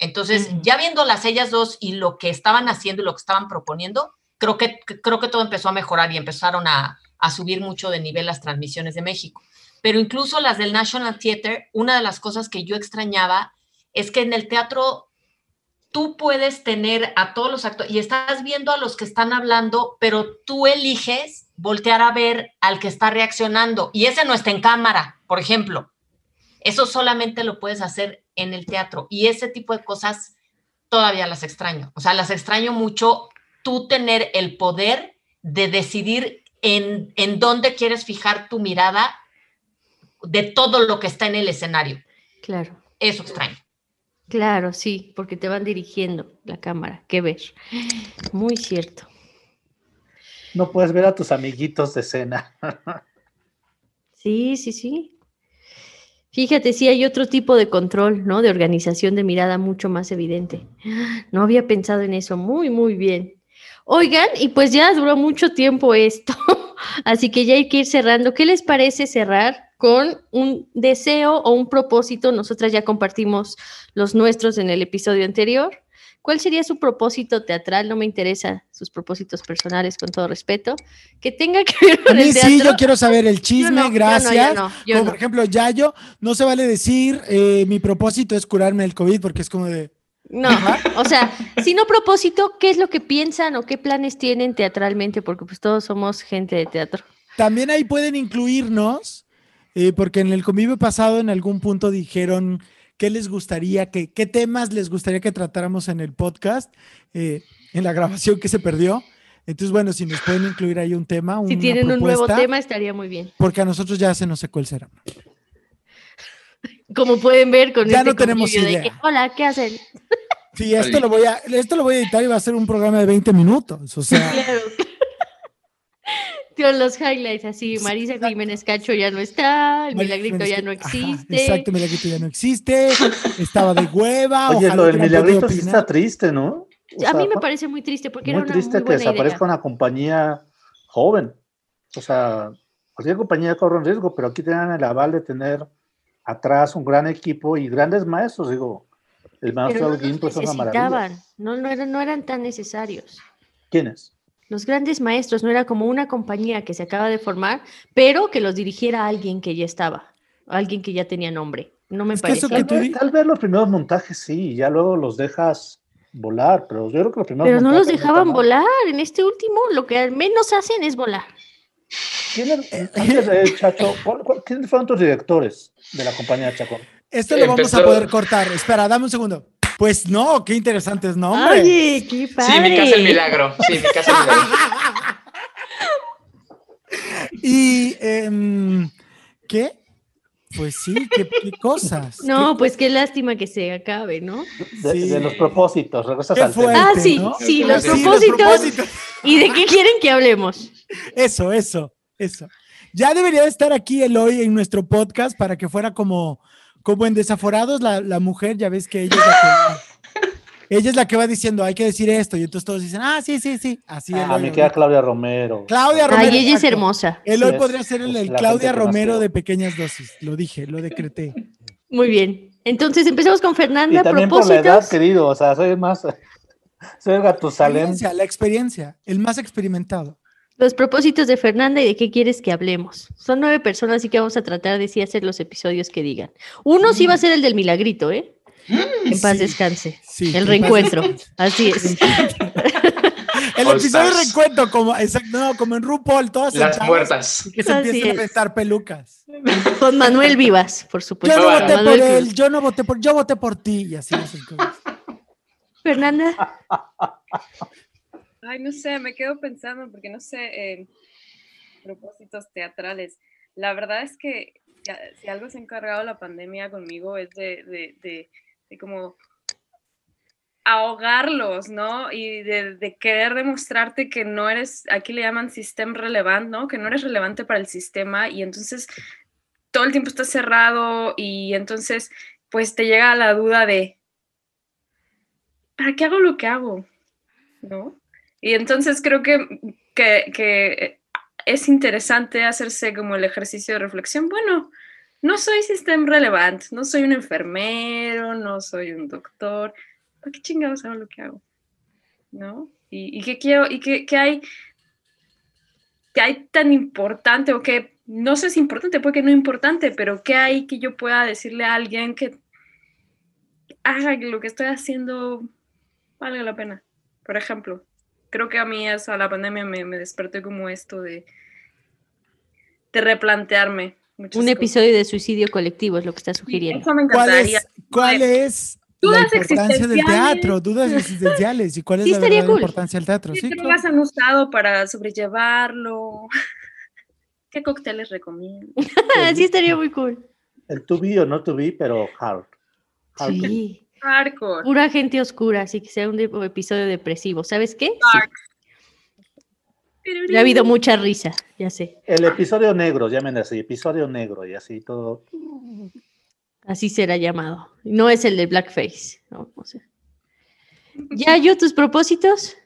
Entonces, ya viéndolas ellas dos y lo que estaban haciendo y lo que estaban proponiendo, creo que, creo que todo empezó a mejorar y empezaron a, a subir mucho de nivel las transmisiones de México. Pero incluso las del National Theater, una de las cosas que yo extrañaba es que en el teatro tú puedes tener a todos los actores y estás viendo a los que están hablando, pero tú eliges voltear a ver al que está reaccionando y ese no está en cámara, por ejemplo. Eso solamente lo puedes hacer en el teatro y ese tipo de cosas todavía las extraño. O sea, las extraño mucho tú tener el poder de decidir en, en dónde quieres fijar tu mirada de todo lo que está en el escenario. Claro, Eso extraño. claro, sí, porque te van dirigiendo la cámara. Qué ver. Muy cierto. No puedes ver a tus amiguitos de escena. Sí, sí, sí. Fíjate, sí hay otro tipo de control, ¿no? De organización de mirada mucho más evidente. No había pensado en eso. Muy, muy bien. Oigan, y pues ya duró mucho tiempo esto, así que ya hay que ir cerrando. ¿Qué les parece cerrar con un deseo o un propósito? Nosotras ya compartimos los nuestros en el episodio anterior. ¿Cuál sería su propósito teatral? No me interesa sus propósitos personales, con todo respeto. Que tenga que ver A con mí el sí, yo quiero saber el chisme, no, yo no, yo gracias. no, Como por ejemplo, Yayo, no se vale decir eh, mi propósito es curarme el COVID porque es como de. No, o sea, si no propósito, ¿qué es lo que piensan o qué planes tienen teatralmente? Porque pues todos somos gente de teatro. También ahí pueden incluirnos, eh, porque en el convivio pasado en algún punto dijeron qué les gustaría, que, qué temas les gustaría que tratáramos en el podcast, eh, en la grabación que se perdió. Entonces, bueno, si nos pueden incluir ahí un tema, Si una tienen un nuevo tema, estaría muy bien. Porque a nosotros ya se nos secó el cerebro. Como pueden ver con Ya este no tenemos convivio de idea. que, Hola, ¿qué hacen? Sí, esto lo voy a, esto lo voy a editar y va a ser un programa de 20 minutos. O sea, Claro. Con los highlights así, Marisa Jiménez Cacho ya no está, el milagrito ya no que- ajá, existe. exacto, Milagrito ya no existe. Estaba de hueva. Oye, ojalá lo del milagrito sí está triste, ¿no? O A mí me parece muy triste porque muy era una triste muy que buena desaparezca idea. una compañía joven. O sea, cualquier compañía corre un riesgo, pero aquí tenían el aval de tener atrás un gran equipo y grandes maestros. Digo, el maestro no Holguín los pues es una maravilla. no, no, eran, no eran tan necesarios. ¿Quiénes? Los grandes maestros no era como una compañía que se acaba de formar, pero que los dirigiera alguien que ya estaba, alguien que ya tenía nombre. No me Es que parece. eso que Tal tú vez, di- tal vez los primeros montajes sí, y ya luego los dejas volar, pero yo creo que los primeros Pero no los dejaban volar. En este último, lo que al menos hacen es volar. ¿Quiénes, antes de Chacho, ¿cuál- cuál- ¿quiénes fueron tus directores de la compañía Chacón? Esto lo vamos a poder cortar. Espera, dame un segundo. Pues no, qué interesantes nombres. Oye, qué padre. Sí, mi casa el milagro. Sí, mi casa el milagro. Y em, ¿qué? Pues sí, qué, qué cosas. No, pues qué lástima que se acabe, ¿no? De, Sí. de los propósitos, regresas Qué al tema. fuerte, Ah, sí, ¿no? sí, los Sí, propósitos. ¿Y de qué quieren que hablemos? Eso, eso, eso. Ya debería de estar aquí Eloy en nuestro podcast para que fuera como, como en Desaforados, la, la mujer, ya ves que ella es la que, ella es la que va diciendo, hay que decir esto, y entonces todos dicen, ah, sí, sí, sí, así Ah, Eloy. me queda Claudia Romero. Claudia Romero. Ay, ella es hermosa. Sí, es- podría ser el, es el la Claudia Romero de pequeñas dosis, lo dije, lo decreté. Muy bien. Entonces empezamos con Y Fernanda. también por la edad, Propósitos. querido, o sea, soy más, soy el Gatusalem. Experiencia, la experiencia, el más experimentado. Los propósitos de Fernanda y de qué quieres que hablemos. Son nueve personas, así que vamos a tratar de sí hacer los episodios que digan. Uno sí va a ser el del milagrito, ¿eh? En paz Sí, descanse. sí, el paz reencuentro. Así es. El All episodio de reencuentro, como, exacto, no, como en RuPaul, todas Las puertas. y que se Así empiezan a es. prestar pelucas. Con Manuel Vivas, por supuesto. Yo no voté por él, Cruz. yo no voté por, yo voté por ti, y así cosas. Fernanda. Ay, no sé, me quedo pensando porque no sé, eh, propósitos teatrales. La verdad es que si algo se ha encargado la pandemia conmigo es de, de, de, de como ahogarlos, ¿no? Y de, de querer demostrarte que no eres, aquí le llaman sistema relevante, ¿no? Que no eres relevante para el sistema y entonces todo el tiempo estás cerrado y entonces pues te llega la duda de, ¿para qué hago lo que hago? ¿No? Y entonces creo que, que, es interesante hacerse como el ejercicio de reflexión. Bueno, no soy sistema relevante, no soy un enfermero, no soy un doctor. ¿Para qué chingados hago lo que hago? ¿No? ¿Y, qué quiero? ¿Y qué, qué hay? ¿Qué hay tan importante o qué no sé si es importante, puede que no importante, pero ¿qué hay que yo pueda decirle a alguien que haga que lo que estoy haciendo valga la pena? Por ejemplo, creo que a mí eso, a la pandemia me, me despertó como esto de, de replantearme. muchas Un cosas. episodio de suicidio colectivo es lo que está sugiriendo. Eso me ¿Cuál encantaría. es, cuál es la Dudas importancia del teatro? Dudas existenciales. ¿Y cuál es Sí, la cool. importancia del teatro? ¿Qué Sí, drogas claro. han usado para sobrellevarlo? ¿Qué cócteles recomiendo? sí, estaría muy cool. El to be o no to be, pero hard. Hard. Sí. Hardcore. Pura gente oscura, así que sea un episodio depresivo. ¿Sabes qué? Dark. Ya ha habido mucha risa, ya sé. El episodio negro, llamen así, episodio negro y así todo. Así será llamado. No es el de Blackface. ¿no? O sea. ¿Ya yo tus propósitos?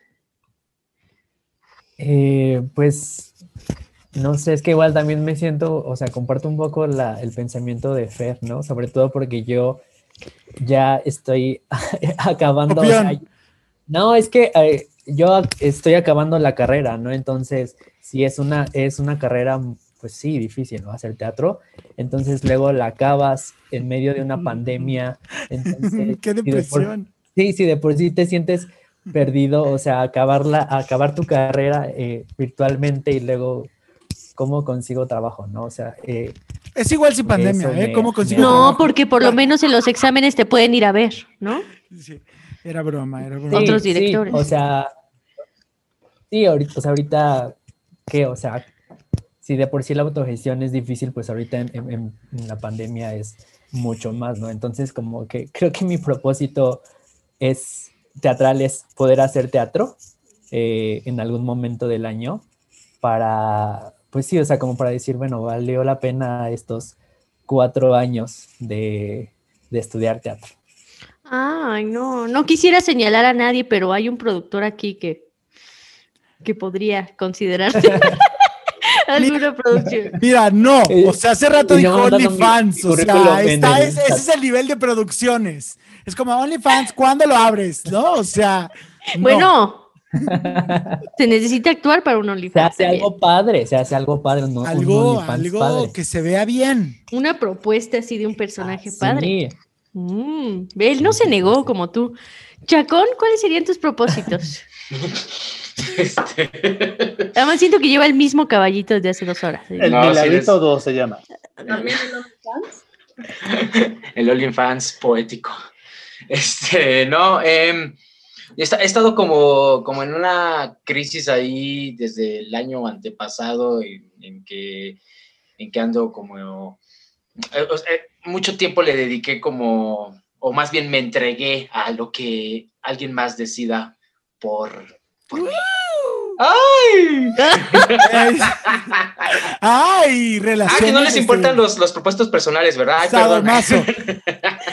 Eh, pues no sé, es que igual también me siento, o sea, comparto un poco la- el pensamiento de Fer, ¿no? Sobre todo porque yo ya estoy acabando. o sea, Copión. no, es que eh, yo estoy acabando la carrera, ¿no? Entonces, si es una, es una carrera, pues sí, difícil, ¿no? Hacer teatro. Entonces luego la acabas en medio de una pandemia. Entonces, Qué si de por- depresión. Sí, sí, de por sí te sientes perdido, o sea, acabarla, acabar tu carrera eh, virtualmente y luego cómo consigo trabajo, ¿no? O sea, eh, Es igual sin pandemia, Eso ¿eh? me- ¿Cómo consigo No, trabajo? porque por lo menos en los exámenes te pueden ir a ver, ¿no? Sí, era broma, era broma. sí, Otros sí, directores. o sea, sí, ahorita, o sea, ahorita, ¿qué? O sea, si de por sí la autogestión es difícil, pues ahorita en, en- en- en la pandemia es mucho más, ¿no? Entonces, como que creo que mi propósito es teatral, es poder hacer teatro eh, en algún momento del año para, pues sí, o sea, como para decir, bueno, valió la pena estos cuatro años de, de estudiar teatro. Ay, no, no quisiera señalar a nadie, pero hay un productor aquí que, que podría considerarse alguna producción. Mira, no, o sea, hace rato dijo OnlyFans, o sea, está, el ese, ese es el nivel de producciones. Es como OnlyFans, ¿cuándo lo abres? ¿No? O sea, no. Bueno, se necesita actuar para un Se OnlyFans. hace también. algo padre, se hace algo padre, no un algo, OnlyFans algo padre. que se vea bien. Una propuesta así de un personaje Sí, padre. Mm, ve, él no se negó como tú. Chacón, ¿cuáles serían tus propósitos? Este, Además siento que lleva el mismo caballito desde hace dos horas. El No, sí Miladito les- 2 se llama. ¿También en OnlyFans? el OnlyFans poético. Este, no, em, he, esta- he estado como, como en una crisis ahí desde el año antepasado en, en que, en que ando como... eh, mucho tiempo le dediqué como, o más bien me entregué a lo que alguien más decida por... por mí. ¡Ay! Ay, Ah, relaciones. que no les este, importan los, los propuestos personales, ¿verdad? Ay, perdón.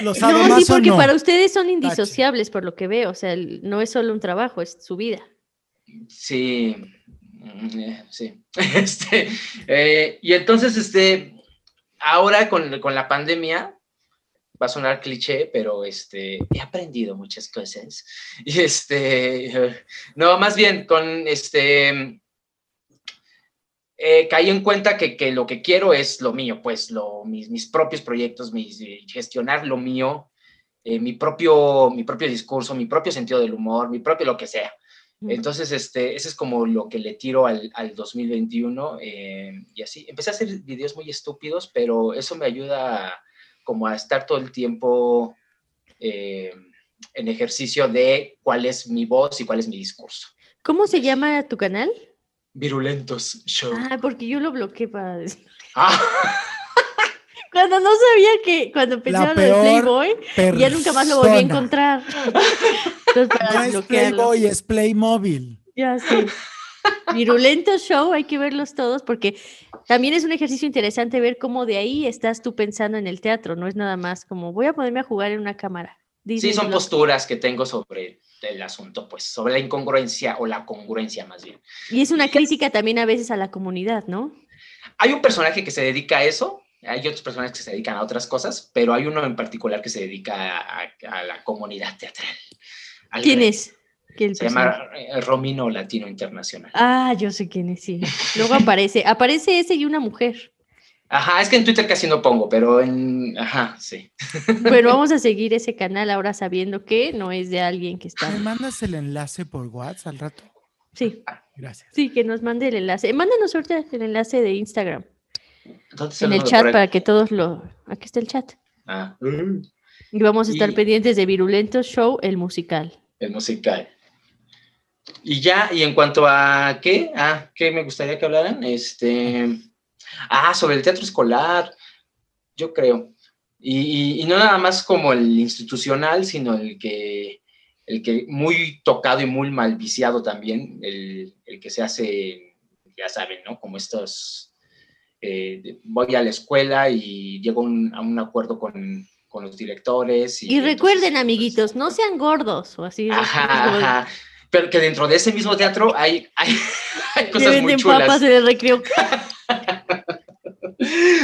Los No, sí, porque no. para ustedes son indisociables por lo que veo. O sea, no es solo un trabajo, es su vida. Sí, mm, eh, sí. Este, eh, y entonces, este, ahora con, con la pandemia, va a sonar cliché, pero este, he aprendido muchas cosas. Y este, no, más bien con este, eh, caí en cuenta que, que lo que quiero es lo mío, pues lo, mis, mis propios proyectos, mis, eh, gestionar lo mío, eh, mi, propio, mi propio discurso, mi propio sentido del humor, mi propio lo que sea. Entonces, este, ese es como lo que le tiro al, al 2021 eh, y así. Empecé a hacer videos muy estúpidos, pero eso me ayuda a- como a estar todo el tiempo eh, en ejercicio de cuál es mi voz y cuál es mi discurso. ¿Cómo se llama tu canal? Virulentos Show. Ah, porque yo lo bloqueé para decir. Ah, Cuando no sabía que, cuando empezó La lo de Playboy, ya nunca más lo volví a encontrar. Entonces, para No es. Playboy, es Playmobil. Ya sé. Virulento show, hay que verlos todos porque también es un ejercicio interesante ver cómo de ahí estás tú pensando en el teatro, no es nada más como voy a ponerme a jugar en una cámara. Sí, son posturas que tengo sobre el asunto, pues, sobre la incongruencia o la congruencia más bien. Y es una crítica también a veces a la comunidad, ¿no? Hay un personaje que se dedica a eso, hay otros personajes que se dedican a otras cosas, pero hay uno en particular que se dedica a, a- a la comunidad teatral. al ¿Quién rey. es? Se llama personaje- eh, Romino Latino Internacional. Ah, yo sé quién es, sí. Luego aparece, aparece ese y una mujer. Ajá, es que en Twitter casi no pongo, pero en... Ajá, sí. Bueno, vamos a seguir ese canal ahora sabiendo que no es de alguien que ¿Me está. mandas el enlace por WhatsApp al rato? Sí, Gracias. sí, que nos mande el enlace. Mándanos ahorita el enlace de Instagram ¿Dónde está en el chat para que todos lo. Aquí está el chat. Ah, Y vamos a estar Y- pendientes de Virulento Show, el musical. el musical. Y ya, y en cuanto a qué, ah, ¿qué me gustaría que hablaran? Este, ah, sobre el teatro escolar, yo creo. Y, y- y no nada más como el institucional, sino el que, el que muy tocado y muy mal viciado también, el, el que se hace, ya saben, ¿no? Como estos, eh, voy a la escuela y llego a un, a un acuerdo con, con los directores. Y recuerden, amiguitos, no sean gordos o así. Ajá, ajá. Pero que dentro de ese mismo teatro hay, hay, hay cosas muy chulas. papas en el recreo.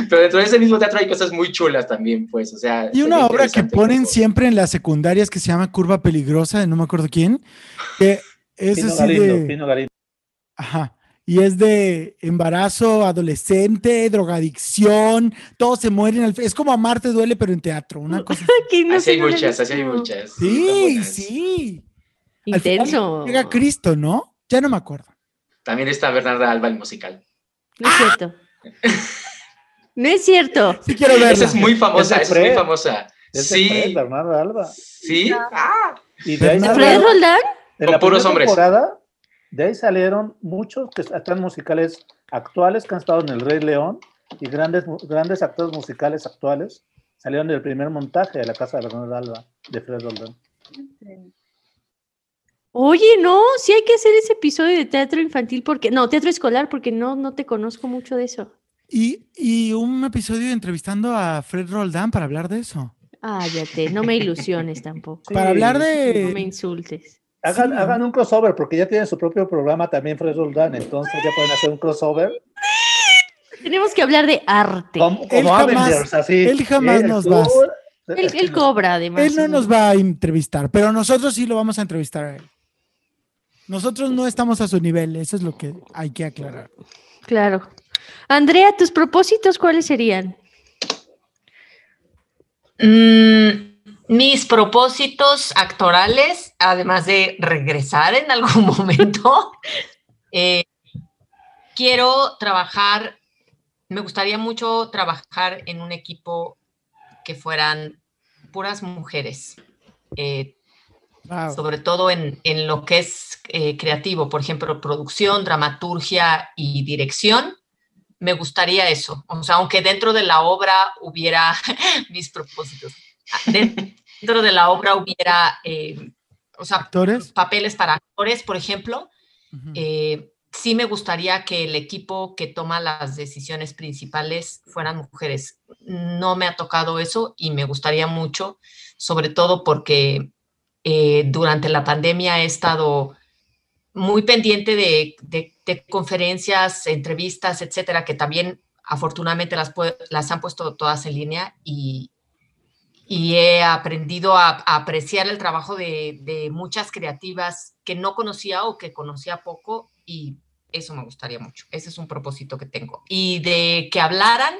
Pero dentro de ese mismo teatro hay cosas muy chulas también, pues. O sea, Y una obra que ponen como- siempre en las secundarias que se llama Curva Peligrosa, de no me acuerdo quién, que es Pino así Galindo, de... Pino Galindo. Ajá. Y es de embarazo, adolescente, drogadicción, todos se mueren. al Es como Amarte duele, pero en teatro, una cosa. Que no Así hay muchas, así hay muchas. Sí, sí. Intenso. Llega Cristo, ¿no? Ya no me acuerdo. También está Bernarda Alba, el musical. No es cierto. No es cierto. Sí quiero verla. Esa es muy famosa, Es esa es muy famosa. Es Sí, Fred, Bernardo Alba. sí. Ah, Y de ahí ¿Fred salieron- Roldán? en la puros hombres. temporada, de ahí salieron muchos que están musicales actuales que han estado en El Rey León y grandes, grandes actores musicales actuales salieron del primer montaje de la casa de Bernardo Alba, de Fred Roldán. Oye, no, sí hay que hacer ese episodio de teatro infantil porque, no, teatro escolar porque no, no te conozco mucho de eso. Y, y un episodio entrevistando a Fred Roldán para hablar de eso. Ah, ya te, no me ilusiones tampoco. Sí, para hablar No me de... insultes. Hagan, Sí. hagan un crossover porque ya tienen su propio programa también Fred Roldán, entonces ya pueden hacer un crossover Tenemos que hablar de arte. como, Él como jamás- Avengers, así. él jamás El nos va Él, él cobra además. Él no nos va a entrevistar, pero nosotros sí lo vamos a entrevistar a él. Nosotros no estamos a su nivel, eso es lo que hay que aclarar. Claro. Andrea, ¿tus propósitos cuáles serían? Mm, mis propósitos actorales, además de regresar en algún momento, eh, quiero trabajar, me gustaría mucho trabajar en un equipo que fueran puras mujeres, eh, Wow. sobre todo en, en lo que es eh, creativo, por ejemplo, producción, dramaturgia y dirección. Me gustaría eso. O sea, aunque dentro de la obra hubiera mis propósitos, dentro de la obra hubiera, eh, o sea, ¿Actores? papeles para actores, por ejemplo, eh, sí me gustaría que el equipo que toma las decisiones principales fueran mujeres. No me ha tocado eso y me gustaría mucho, sobre todo porque eh, durante la pandemia he estado muy pendiente de, de- de conferencias, entrevistas, etcétera, que también afortunadamente las, han puesto todas en línea y, he aprendido a, apreciar el trabajo de, de muchas creativas que no conocía o que conocía poco y eso me gustaría mucho. Ese es un propósito que tengo. Y de que hablaran,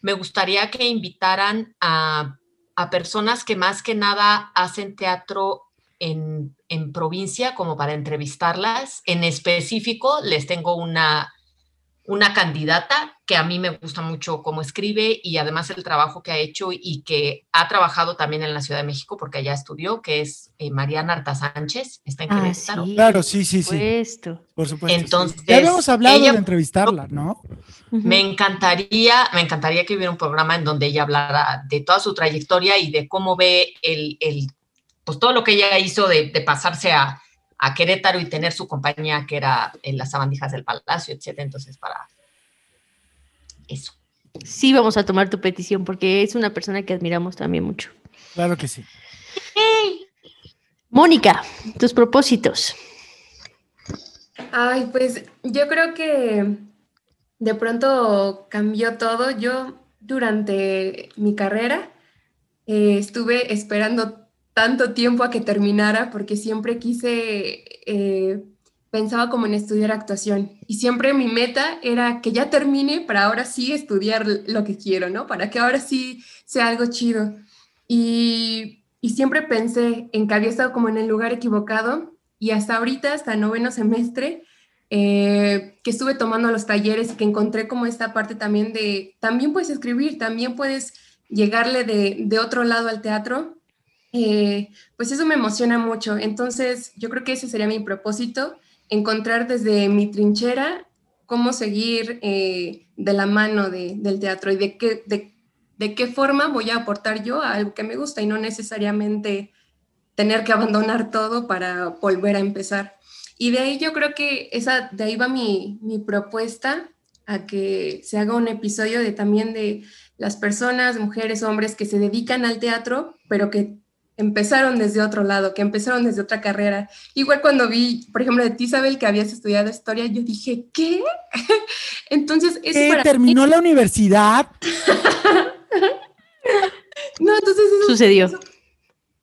me gustaría que invitaran a, a personas que más que nada hacen teatro en, en provincia como para entrevistarlas. En específico, les tengo una, una candidata que a mí me gusta mucho cómo escribe y además el trabajo que ha hecho y que ha trabajado también en la Ciudad de México porque allá estudió, que es eh, Mariana Arta Sánchez, está en Ah, Querétaro. sí, Claro, sí, sí, sí. supuesto. Por supuesto. sí. Entonces, ya habíamos hablado ella- de entrevistarla, ¿no? Me encantaría, me encantaría que hubiera un programa en donde ella hablara de toda su trayectoria y de cómo ve el, el pues todo lo que ella hizo de, de pasarse a, a Querétaro y tener su compañía que era en las sabandijas del palacio, etcétera. Entonces, para eso. Sí, vamos a tomar tu petición porque es una persona que admiramos también mucho. Claro que sí. Mónica, tus propósitos. Ay, pues yo creo que de pronto cambió todo. Yo durante mi carrera eh, estuve esperando tanto tiempo a que terminara porque siempre quise, eh, pensaba como en estudiar actuación y siempre mi meta era que ya termine para ahora sí estudiar lo que quiero, ¿no? Para que ahora sí sea algo chido. Y, y siempre pensé en que había estado como en el lugar equivocado y hasta ahorita, hasta noveno semestre, eh, que estuve tomando los talleres y que encontré como esta parte también de, también puedes escribir, también puedes llegarle de, de otro lado al teatro, eh, pues eso me emociona mucho. Entonces, yo creo que ese sería mi propósito, encontrar desde mi trinchera cómo seguir eh, de la mano de- del teatro y de qué, de, de qué forma voy a aportar yo a algo que me gusta y no necesariamente tener que abandonar todo para volver a empezar. Y de ahí yo creo que esa, de ahí va mi, mi propuesta a que se haga un episodio de también de las personas, mujeres, hombres que se dedican al teatro, pero que empezaron desde otro lado, que empezaron desde otra carrera. Igual cuando vi, por ejemplo, de ti, Isabel, que habías estudiado historia, yo dije, ¿qué? Entonces, eso ¿Qué? para mí- ¿Terminó la universidad? No, entonces eso, Sucedió. Eso,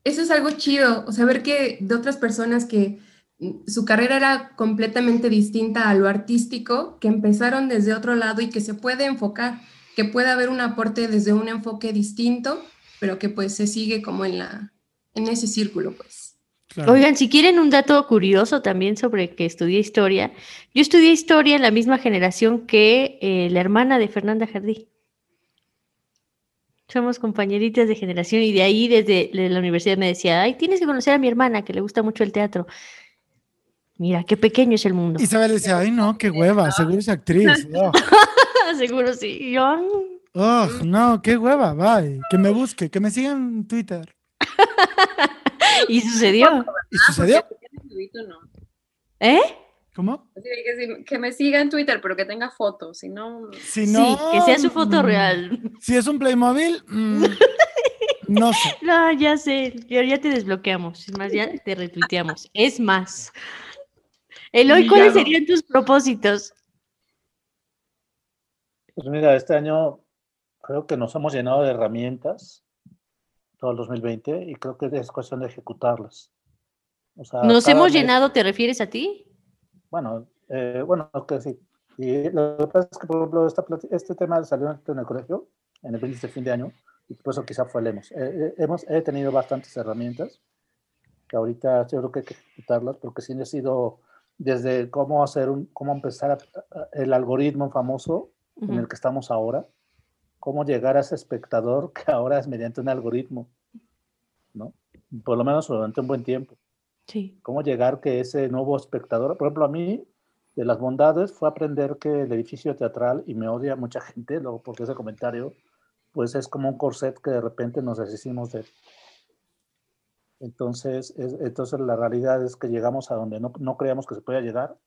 eso es algo chido, o sea, ver que de otras personas que mm, su carrera era completamente distinta a lo artístico, que empezaron desde otro lado y que se puede enfocar, que puede haber un aporte desde un enfoque distinto, pero que pues se sigue como en la en ese círculo, pues. Claro. Oigan, si quieren un dato curioso también sobre que estudié historia, yo estudié historia en la misma generación que eh, la hermana de Fernanda Jardí. Somos compañeritas de generación y de ahí desde de la universidad me decía, ay, tienes que conocer a mi hermana que le gusta mucho el teatro. Mira, qué pequeño es el mundo. Isabel decía, ay no, qué hueva, seguro es actriz. Oh, Seguro sí. Oh, no, qué hueva, bye. Que me busque, que me siga en Twitter. Y sucedió. ¿Y sucedió? no. ¿Eh? ¿Cómo? Que, me siga en Twitter, pero que tenga fotos, si no... Si no, Sí, que sea su foto mm, real. Si es un Playmobil, mm, no sé. No, ya sé, ya, ya te desbloqueamos. Es más, ya te retuiteamos. Es más. Eloy, ¿cuáles serían tus propósitos? Pues mira, este año creo que nos hemos llenado de herramientas todo el 2020 y creo que es cuestión de ejecutarlas. O sea, ¿Nos hemos mes- llenado, te refieres a ti? Bueno, eh, bueno, que sí. Y lo que pasa es que, por ejemplo, esta este tema salió en el colegio, en el brindis de fin de año, y por eso quizá fue Lemos. Eh, eh, hemos, he tenido bastantes herramientas, que ahorita yo creo que hay que ejecutarlas, porque sí han sido desde cómo hacer un, cómo empezar a- a- el algoritmo famoso en el que estamos ahora, cómo llegar a ese espectador que ahora es mediante un algoritmo, ¿no? Por lo menos durante un buen tiempo Sí. cómo llegar que ese nuevo espectador, por ejemplo, a mí, de las bondades fue aprender que el edificio teatral, y me odia mucha gente, luego porque ese comentario, pues es como un corset que de repente nos deshicimos de él. Entonces, es- entonces la realidad es que llegamos a donde no, no creíamos que se podía llegar,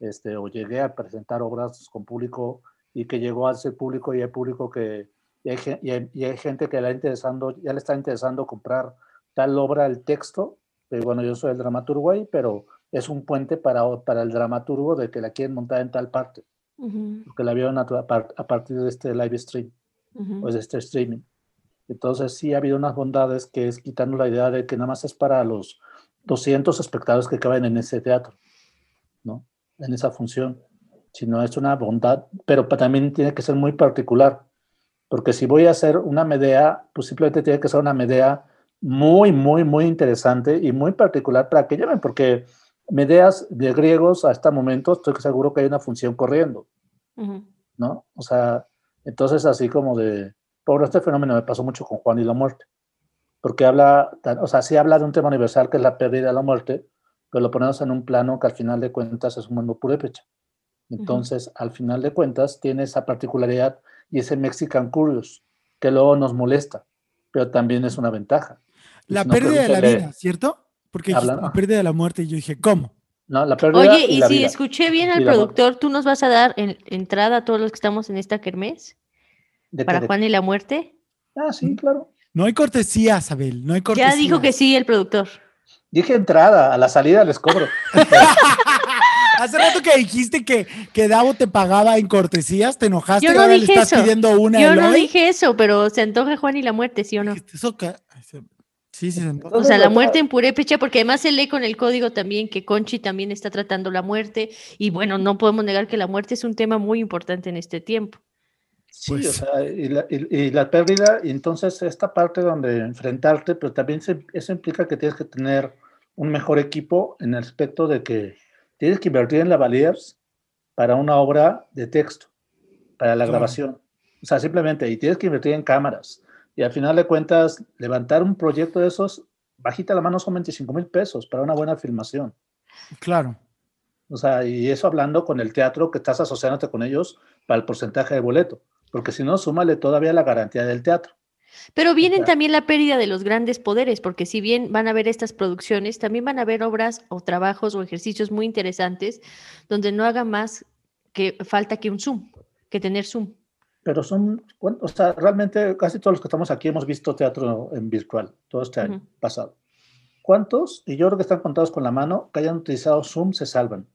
este, o llegué a presentar obras con público y que llegó a ser público y hay público que, y hay, gen- y hay- y hay gente que le, interesando, ya le está interesando comprar tal obra, el texto, que bueno, yo soy el dramaturgo ahí, pero es un puente para, para el dramaturgo de que la quieren montar en tal parte, Ujú, porque la vieron a, a par- a partir de este live stream ujú. o de este streaming. Entonces sí ha habido unas bondades que es quitando la idea de que nada más es para los 200 espectadores que caben en ese teatro, ¿no? En esa función, sino es una bondad, pero también tiene que ser muy particular, porque si voy a hacer una Medea, pues simplemente tiene que ser una Medea muy, muy, muy interesante y muy particular para que lleven, porque Medeas de griegos hasta el momento estoy seguro que hay una función corriendo. ¿no? O sea, entonces así como de, por este fenómeno me pasó mucho con Juan y la muerte, porque habla, o sea, sí habla de un tema universal que es la pérdida y la muerte, pero lo ponemos en un plano que al final de cuentas es un mundo purépecha. Entonces, al final de cuentas, tiene esa particularidad y ese Mexican Curious, que luego nos molesta, pero también es una ventaja. La si no, pérdida de la vida, ¿cierto? Porque dijiste Hablan- la pérdida de la muerte y yo dije, ¿cómo? No, la pérdida Oye, y y la si vida. escuché bien al productor, ¿tú nos vas a dar en- entrada a todos los que estamos en esta kermés? ¿De qué? ¿Para ¿De Juan y la muerte? Ah, sí, claro. No hay cortesías, Abel, no hay cortesías. Ya dijo que sí el productor. Dije entrada, a la salida les cobro. Hace rato que dijiste que, que Davo te pagaba en cortesías, te enojaste Yo y no ahora le estás eso. pidiendo una Yo no Eloy. dije eso, pero se antoja Juan y la muerte, ¿sí o no? Eso ca- Sí, sí, se antoja. O sea, la muerte en purépecha, porque además se lee con el código también que Conchi también está tratando la muerte. Y bueno, no podemos negar que la muerte es un tema muy importante en este tiempo. Sí, Pues o sea, y la, y- y la pérdida, y entonces esta parte donde enfrentarte, pero también se- eso implica que tienes que tener un mejor equipo en el aspecto de que tienes que invertir en lavaliers para una obra de texto, para la Claro. grabación. O sea, simplemente, y tienes que invertir en cámaras. Y al final de cuentas, levantar un proyecto de esos, bajita la mano, son 25 mil pesos para una buena filmación. Claro. O sea, y eso hablando con el teatro que estás asociándote con ellos para el porcentaje de boleto. Porque si no, súmale todavía la garantía del teatro. Pero vienen Claro. también la pérdida de los grandes poderes, porque si bien van a ver estas producciones, también van a ver obras o trabajos o ejercicios muy interesantes donde no haga más que falta que un Zoom, que tener Zoom. Pero son, ¿cuán- o sea, realmente casi todos los que estamos aquí hemos visto teatro en virtual todo este año pasado. ¿Cuántos? Y yo creo que están contados con la mano, que hayan utilizado Zoom se salvan.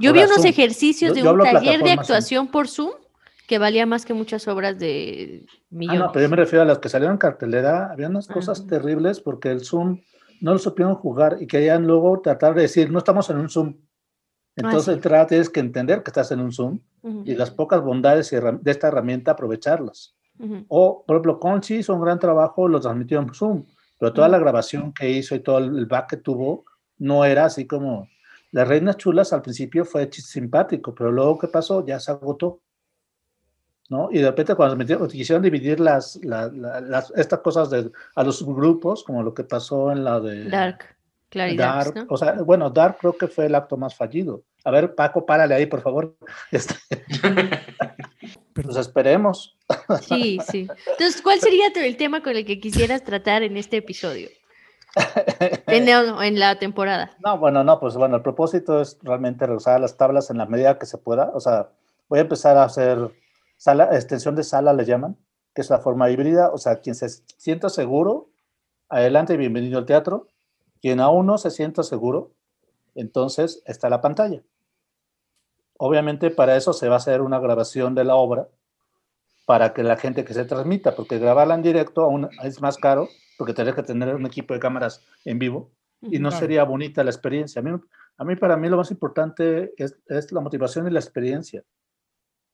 Yo vi unos Zoom. ejercicios Yo- de yo un taller de Zoom. actuación por Zoom que valía más que muchas obras de Ah, millones. no, pero yo me refiero a las que salieron en cartelera. Había unas cosas Ujú. terribles porque el Zoom no lo supieron jugar y querían luego tratar de decir, no estamos en un Zoom. Entonces, Ah, sí. tienes que entender que estás en un Zoom Ujú, y las pocas bondades de esta herramienta aprovecharlas. ujú. O, por ejemplo, Conchi hizo un gran trabajo, lo transmitió en Zoom, pero toda la Ujú. grabación que hizo y todo el back que tuvo no era así como... Las Reinas Chulas al principio fue simpático, pero luego, ¿qué pasó? Ya se agotó. ¿No? Y de repente cuando se metieron- quisieron dividir las, la- la- las- estas cosas de, a los subgrupos, como lo que pasó en la de Dark, Claridad, Dark, ¿no? o sea, bueno, Dark creo que fue el acto más fallido. A ver, Paco, párale ahí, por favor. Este, pues esperemos. Sí, sí. Entonces, ¿cuál sería el tema con el que quisieras tratar en este episodio? En, el- en la temporada. No, bueno, no, pues bueno, el propósito es realmente regresar a las tablas en la medida que se pueda. O sea, voy a empezar a hacer sala, extensión de sala, le llaman, que es la forma híbrida. O sea, quien se sienta seguro, adelante y bienvenido al teatro. Quien aún no se sienta seguro, entonces está la pantalla. Obviamente para eso se va a hacer una grabación de la obra para que la gente que se transmita, porque grabarla en directo aún es más caro, porque tendrás que tener un equipo de cámaras en vivo y no Claro. sería bonita la experiencia. A mí, a mí, para mí, lo más importante es, es la motivación y la experiencia.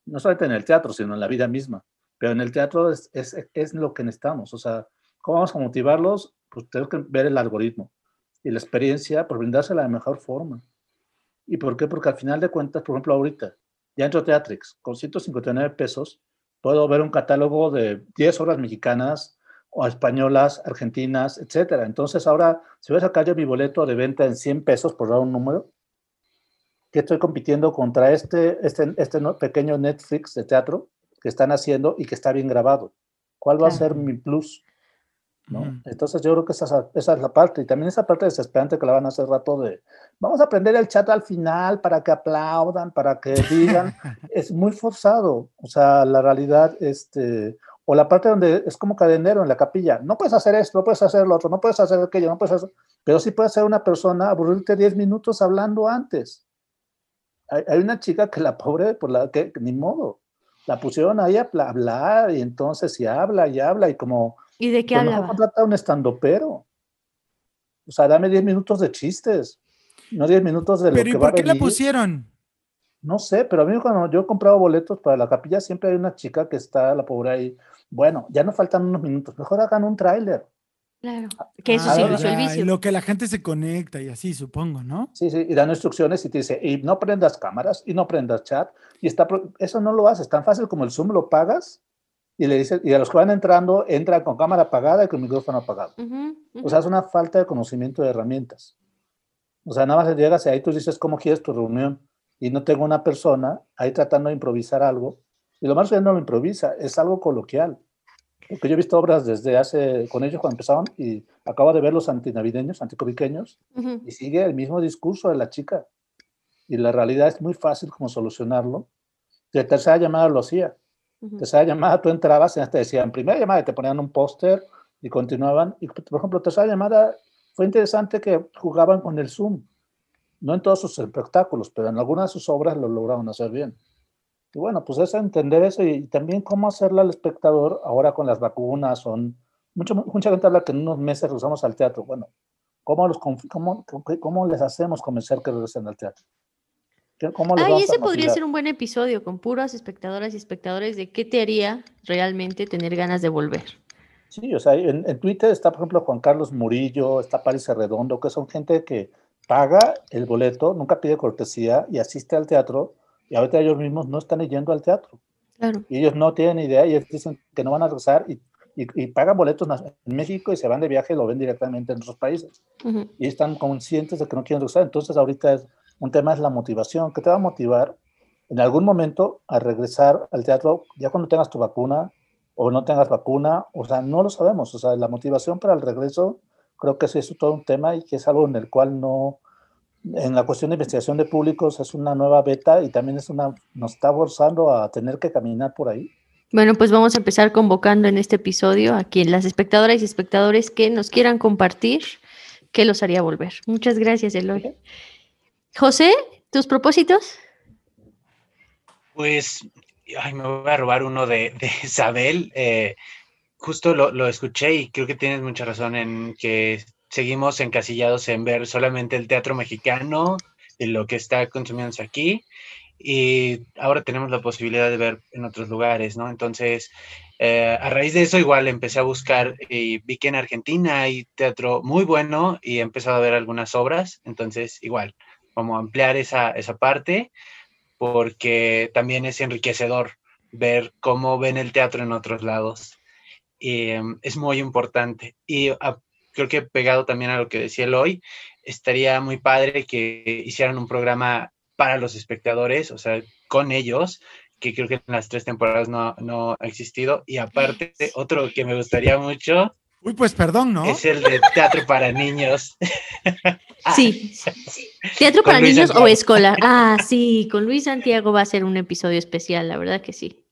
No solamente en el teatro, sino en la vida misma. Pero en el teatro es, es, es lo que necesitamos. O sea, ¿cómo vamos a motivarlos? Pues tenemos que ver el algoritmo y la experiencia por brindársela de mejor forma. ¿Y por qué? Porque al final de cuentas, por ejemplo, ahorita, ya entro a Teatrix, con 159 pesos, puedo ver un catálogo de 10 obras mexicanas o españolas, argentinas, etcétera. Entonces ahora, si voy a sacar yo mi boleto de venta en 100 pesos, por dar un número, que estoy compitiendo contra este, este, este pequeño Netflix de teatro que están haciendo y que está bien grabado. ¿Cuál va a ser mi plus? ¿no? Ujú. Entonces yo creo que esa, es- esa es la parte. Y también esa parte desesperante que la van a hacer rato de, vamos a aprender el chat al final para que aplaudan, para que digan. es muy forzado. O sea, la realidad, este, o la parte donde es como cadenero en la capilla. No puedes hacer esto, no puedes hacer lo otro, no puedes hacer aquello, no puedes hacer... Pero sí puede ser una persona aburrirte 10 minutos hablando antes. Hay, hay una chica que la pobre, por la que ni modo, la pusieron ahí a hablar y entonces y habla y habla y como ¿Y de qué pues mejor hablaba? contrata un estandopero. O sea, dame 10 minutos de chistes, no 10 minutos de lo Pero ¿y que va a por qué la venir. pusieron? No sé, pero a mí cuando yo he comprado boletos para la capilla siempre hay una chica que está, la pobre ahí. Bueno, ya no faltan unos minutos, mejor hagan un tráiler. Claro. Que eso Ah, sí inició el y vicio. lo que la gente se conecta y así, supongo, ¿no? Sí, sí, y dan instrucciones y te dice, y no prendas cámaras, y no prendas chat, y está, eso no lo haces, tan fácil como el Zoom lo pagas, y le dices, y a los que van entrando, entran con cámara apagada y con micrófono apagado. Ujú, ujú. O sea, es una falta de conocimiento de herramientas. O sea, nada más llegas y ahí tú dices cómo quieres tu reunión, y no tengo una persona ahí tratando de improvisar algo, y lo más que no lo improvisa, es algo coloquial. Porque yo he visto obras desde hace, con ellos cuando empezaron, y acabo de ver los antinavideños, anticoviqueños, Ujú. y sigue el mismo discurso de la chica. Y la realidad es muy fácil como solucionarlo. De tercera llamada lo hacía. Ujú. Tercera llamada tú entrabas y te decían, primera llamada y te ponían un póster y continuaban. Y por ejemplo, tercera llamada fue interesante que jugaban con el Zoom. No en todos sus espectáculos, pero en algunas de sus obras lo lograron hacer bien. Y bueno, pues es entender eso y también cómo hacerle al espectador ahora con las vacunas. Son, mucha, mucha gente habla que en unos meses regresamos al teatro. Bueno, ¿cómo, los, cómo, cómo- les hacemos convencer que regresen al teatro? ¿Qué- ¿Cómo les Ah, y ese podría ser un buen episodio con puras espectadoras y espectadores de qué te haría realmente tener ganas de volver. Sí, o sea, en, en Twitter está, por ejemplo, Juan Carlos Murillo, está Paris Redondo, que son gente que paga el boleto, nunca pide cortesía y asiste al teatro, y ahorita ellos mismos no están yendo al teatro. Claro. Y ellos no tienen idea, y ellos dicen que no van a regresar, y, y, y pagan boletos en México y se van de viaje y lo ven directamente en otros países. Ujú. Y están conscientes de que no quieren regresar. Entonces, ahorita es, un tema es la motivación. ¿Qué te va a motivar en algún momento a regresar al teatro ya cuando tengas tu vacuna o no tengas vacuna? O sea, no lo sabemos. O sea, la motivación para el regreso creo que sí es todo un tema y que es algo en el cual no, en la cuestión de investigación de públicos es una nueva beta y también es una, nos está forzando a tener que caminar por ahí. Bueno, pues vamos a empezar convocando en este episodio a quien las espectadoras y espectadores que nos quieran compartir qué los haría volver. Muchas gracias, Eloy. José, ¿tus propósitos? Pues, ay, me voy a robar uno de, de Isabel. eh, justo lo, lo escuché y creo que tienes mucha razón en que seguimos encasillados en ver solamente el teatro mexicano y lo que está consumiéndose aquí. Y ahora tenemos la posibilidad de ver en otros lugares, ¿no? Entonces, eh, a raíz de eso, igual empecé a buscar y vi que en Argentina hay teatro muy bueno y he empezado a ver algunas obras. Entonces, igual, como ampliar esa, esa parte porque también es enriquecedor ver cómo ven el teatro en otros lados. Y, em, es muy importante. Y ah, creo que pegado también a lo que decía Eloy, estaría muy padre que hicieran un programa para los espectadores, o sea, con ellos, que creo que en las tres temporadas no, no ha existido. Y aparte, otro que me gustaría mucho Uy, pues perdón, ¿no? es el de teatro para niños. Sí. ¿Teatro para Luis niños o Santiago. escolar? Ah, sí, con Luis Santiago va a ser un episodio especial, la verdad que sí.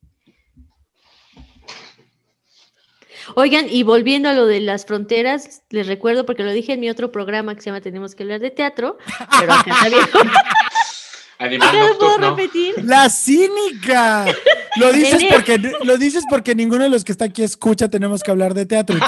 Oigan, y volviendo a lo de las fronteras, les recuerdo, porque lo dije en mi otro programa que se llama Tenemos que hablar de teatro, pero acá está bien. Animal Acá lo puedo repetir. La cínica. Lo dices porque lo dices porque ninguno de los que está aquí escucha tenemos que hablar de teatro.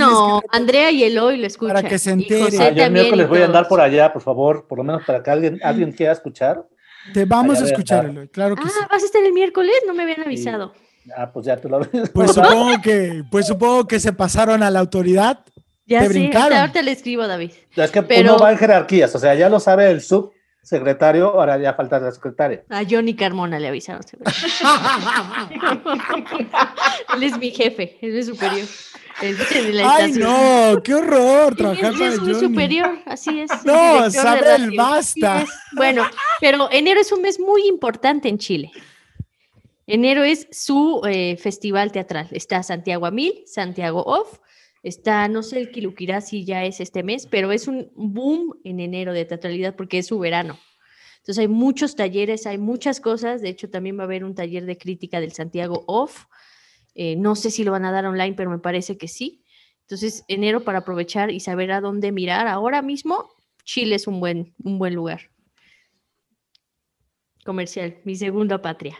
No, que- Andrea y Eloy lo escuchan. Para que se y entere. José Ah, yo el miércoles voy a andar por allá, por favor, por lo menos para que alguien, alguien quiera escuchar. te vamos Allá a escuchar. Eloy, claro que sí. Ah, ¿vas a estar el miércoles? No me habían avisado. Ah, pues ya te lo Pues supongo que, pues supongo que se pasaron a la autoridad. Ya Te sé, brincaron. ahorita, le escribo David. Es que Pero- uno va en jerarquías, o sea, ya lo sabe el subsecretario, ahora ya falta la secretaria. A Johnny Carmona le avisaron. él es mi jefe, él es superior. Él es de la Ay, no, qué horror Él trabajar es, para es mi Johnny. superior, así es. No, director de Sabel, radio. basta. Es. Bueno, pero enero es un mes muy importante en Chile. Enero es su eh, festival teatral. Está Santiago a Mil, Santiago Off, está, no sé, el Quiluquirá si ya es este mes, pero es un boom en enero de teatralidad porque es su verano. Entonces hay muchos talleres, hay muchas cosas. De hecho, también va a haber un taller de crítica del Santiago Off. Eh, no sé si lo van a dar online, pero me parece que sí. Entonces, enero para aprovechar y saber a dónde mirar. Ahora mismo, Chile es un buen, un buen lugar. Comercial, mi segunda patria.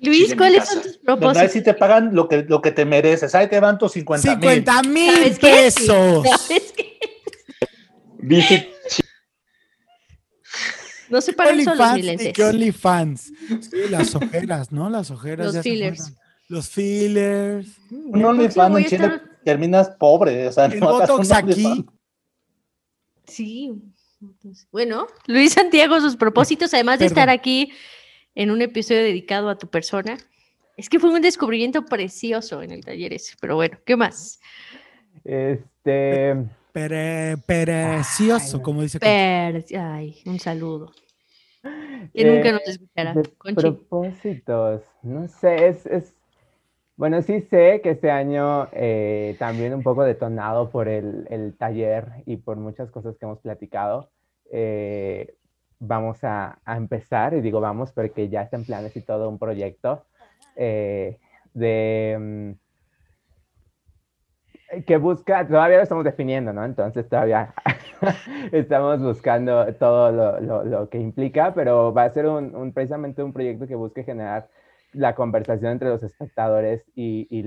Luis, ¿cuáles son tus Donde ahí propósitos? sí te pagan lo que, lo que te mereces. Ahí te van tus 50 mil. 50 mil pesos. ¿Sabes qué? Visit No se pagan solos, OnlyFans y milenses. que OnlyFans. Sí, las ojeras, ¿no? Las ojeras. Los fillers. Los fillers. Un OnlyFans en Chile estar- terminas pobre. O sea, El no Botox aquí. Sí. Bueno, Luis Santiago, sus propósitos, además de estar aquí en un episodio dedicado a tu persona, es que fue un descubrimiento precioso en el taller ese. Pero bueno, ¿qué más? Este, Pere- precioso, como dice. Per- Ay, un saludo. Que nunca Eh, nos escuchará. propósitos, no sé, es, es- bueno, sí sé que este año eh, también un poco detonado por el, el taller y por muchas cosas que hemos platicado, eh, vamos a, a empezar, y digo vamos porque ya está en planes y todo un proyecto eh, de... mm, que busca, todavía lo estamos definiendo, ¿no? Entonces todavía estamos buscando todo lo, lo- lo que implica, pero va a ser un, un- precisamente un proyecto que busque generar la conversación entre los espectadores y, y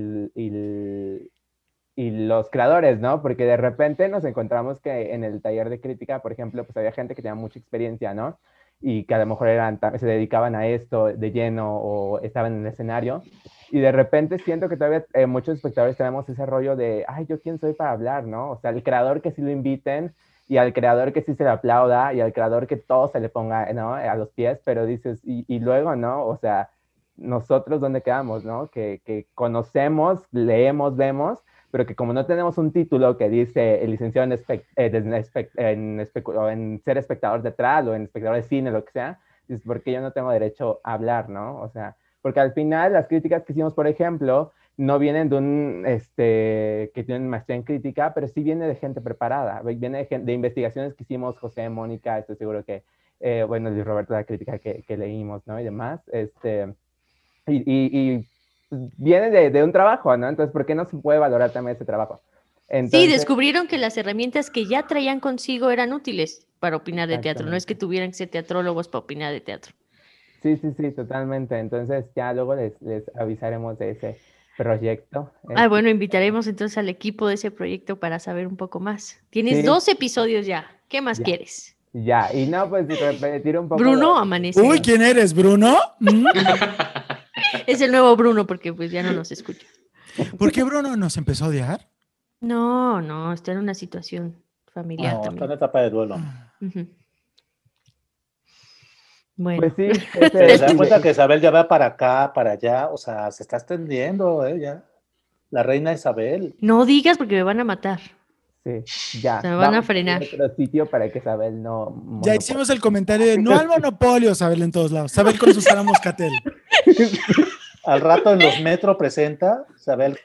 y los creadores, ¿no? Porque de repente nos encontramos que en el taller de crítica, por ejemplo, pues había gente que tenía mucha experiencia, ¿no? Y que a lo mejor eran, se dedicaban a esto de lleno o estaban en el escenario. Y de repente siento que todavía eh, muchos espectadores tenemos ese rollo de, ay, ¿yo quién soy para hablar, no? O sea, el creador que sí lo inviten y al creador que sí se le aplauda y al creador que todo se le ponga, ¿no? A los pies, pero dices, y, y luego, ¿no? O sea, nosotros dónde quedamos, ¿no? Que, que conocemos, leemos, vemos, pero que como no tenemos un título que dice el licenciado en, espe- eh, en espe- en o en ser espectador teatral o en espectador de cine, lo que sea, dices, ¿por qué yo no tengo derecho a hablar, no? O sea, porque al final las críticas que hicimos, por ejemplo, no vienen de un, este, que tienen maestría en crítica, pero sí viene de gente preparada, viene de, gen- de investigaciones que hicimos José, Mónica, estoy seguro que, eh, bueno, Luis Roberto, la crítica que, que leímos, ¿no? Y demás, este, y, y, y, viene de, de un trabajo, ¿no? Entonces, ¿por qué no se puede valorar también ese trabajo? Sí, Entonces, descubrieron que las herramientas que ya traían consigo eran útiles para opinar de teatro. No es que tuvieran que ser teatrólogos para opinar de teatro. Sí, sí, sí, totalmente. Entonces, ya luego les, les avisaremos de ese proyecto. Ah, bueno, invitaremos entonces al equipo de ese proyecto para saber un poco más. Tienes Sí. dos episodios ya. ¿Qué más Ya. quieres? Ya, y no, pues repetir un poco. Bruno lo- amanece. Uy, ¿quién eres, Bruno? ¿Mm? Es el nuevo Bruno porque pues ya no nos escucha. ¿Por qué Bruno nos empezó a odiar? No, no, está en una situación familiar No, está en etapa de duelo. Bueno, Pues sí, Se ese- da cuenta que Isabel ya va para acá, para allá, o sea, se está extendiendo, ¿eh? Ya. La reina Isabel. no digas porque me van a matar. Sí, ya. Se me van a frenar. otro sitio para que Isabel no. Ya hicimos el comentario de no al monopolio, Sabel en todos lados. Sabel con Susana Moscatel. Al rato en los metro presenta, Isabel.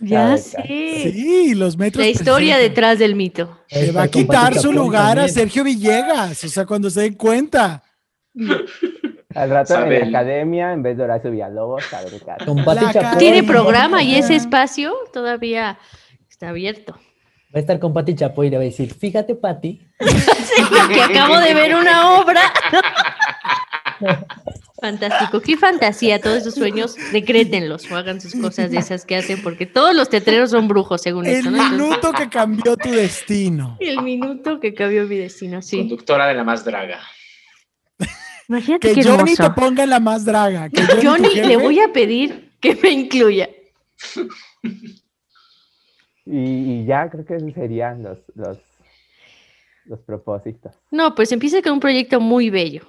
Ya sé. Sí, los metros. La historia detrás del mito. Le va a quitar su lugar a. Sergio Villegas. O sea, cuando se den cuenta. Al rato en la academia, en vez de Horacio Villalobos, Chapoy. Tiene programa y ese espacio todavía está abierto. Va a estar con Pati Chapoy y le va a decir, fíjate, Pati, que acabo de ver una obra. Fantástico, qué fantasía, todos esos sueños, decrétenlos o hagan sus cosas de esas que hacen, porque todos los teatreros son brujos, según El esto, ¿no? Entonces, minuto que cambió tu destino. el minuto que cambió mi destino, sí. Conductora de la más draga. Imagínate Que qué Johnny te ponga en la más draga. Que Johnny, Johnny, le voy a pedir que me incluya. Y, y ya creo que esos serían los, los, los propósitos. No, pues empieza con un proyecto muy bello.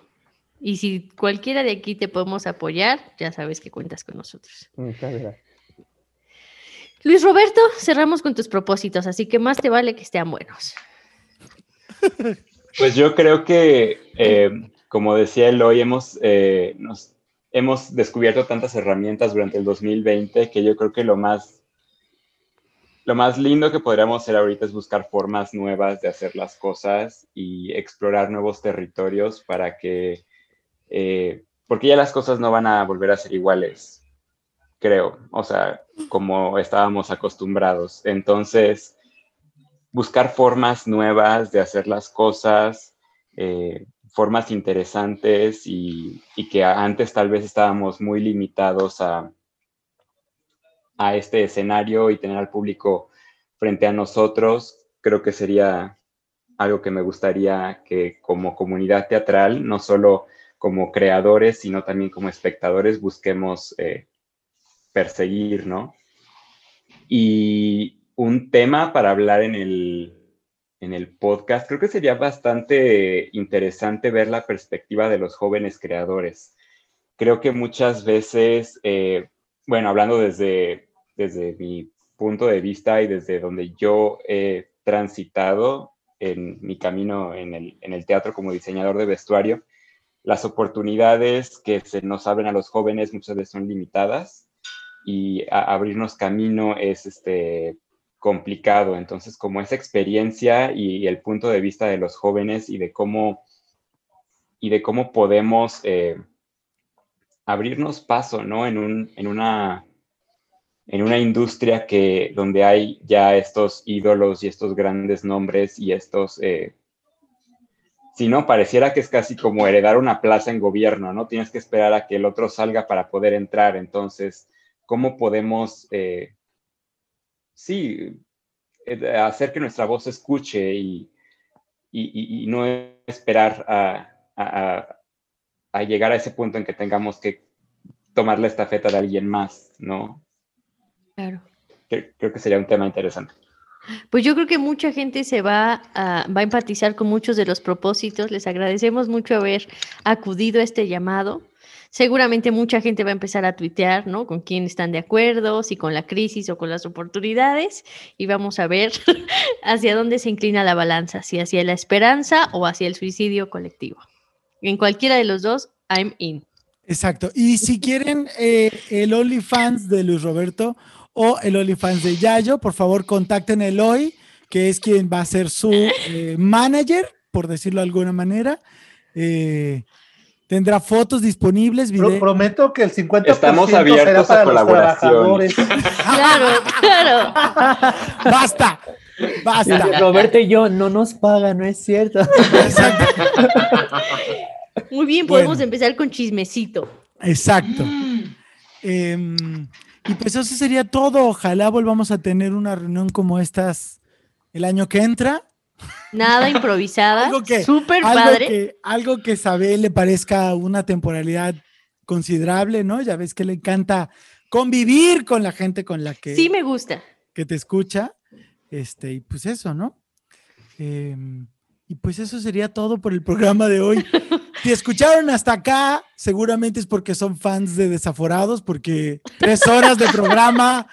Y si cualquiera de aquí te podemos apoyar, ya sabes que cuentas con nosotros. Muchas gracias. Luis Roberto, cerramos con tus propósitos, así que más te vale que estén buenos. Pues yo creo que, eh, como decía él hoy, hemos, eh, nos, hemos descubierto tantas herramientas durante el 2020 que yo creo que lo más, lo más lindo que podríamos hacer ahorita es buscar formas nuevas de hacer las cosas y explorar nuevos territorios para que, eh, porque ya las cosas no van a volver a ser iguales, creo, o sea, como estábamos acostumbrados. Entonces, buscar formas nuevas de hacer las cosas, eh, formas interesantes y, y que antes tal vez estábamos muy limitados a, a este escenario y tener al público frente a nosotros, creo que sería algo que me gustaría que como comunidad teatral, no solo como creadores, sino también como espectadores, busquemos eh, perseguir, ¿no? Y, un tema para hablar en el, en el podcast. Creo que sería bastante interesante ver la perspectiva de los jóvenes creadores. Creo que muchas veces, eh, bueno, hablando desde, desde mi punto de vista y desde donde yo he transitado en mi camino en el, en el teatro como diseñador de vestuario, las oportunidades que se nos abren a los jóvenes muchas veces son limitadas y abrirnos camino es este, complicado. Entonces, como esa experiencia y, el punto de vista de los jóvenes y de cómo, y de cómo podemos eh, abrirnos paso, ¿no? En, un, en, una, en una industria que, donde hay ya estos ídolos y estos grandes nombres y estos... Eh, si no, pareciera que es casi como heredar una plaza en gobierno, ¿no? Tienes que esperar a que el otro salga para poder entrar. Entonces, ¿cómo podemos, eh, sí, eh, hacer que nuestra voz escuche y, no esperar a, llegar a ese punto en que tengamos que tomar la estafeta de alguien más, ¿no? Claro. creo que sería un tema interesante. Pues yo creo que mucha gente se va a, va a empatizar con muchos de los propósitos. Les agradecemos mucho haber acudido a este llamado. Seguramente mucha gente va a empezar a tuitear, ¿no? Con quién están de acuerdo, si con la crisis o con las oportunidades, y vamos a ver hacia dónde se inclina la balanza, si hacia la esperanza o hacia el suicidio colectivo. En cualquiera de los dos, I'm in. Exacto. Y si quieren eh, el OnlyFans de Luis Roberto o el OnlyFans de Yayo, por favor contacten a Eloy, que es quien va a ser su eh, manager, por decirlo de alguna manera. Eh, tendrá fotos disponibles. prometo que el 50% Estamos abiertos será a colaboración. Claro, claro. Basta. Basta. Roberto y yo no nos paga, no es cierto. Muy bien, podemos empezar con chismecito. Exacto. Em, y pues eso sería todo. Ojalá volvamos a tener una reunión como estas el año que entra. Nada improvisada. algo que, Súper algo padre. Que, algo que Sabel le parezca una temporalidad considerable, ¿no? Ya ves que le encanta convivir con la gente con la que, Sí me gusta. que te escucha. Este, y pues eso, ¿no? Em, y pues eso sería todo por el programa de hoy. Si escucharon hasta acá, seguramente es porque son fans de Desaforados, porque tres horas de programa,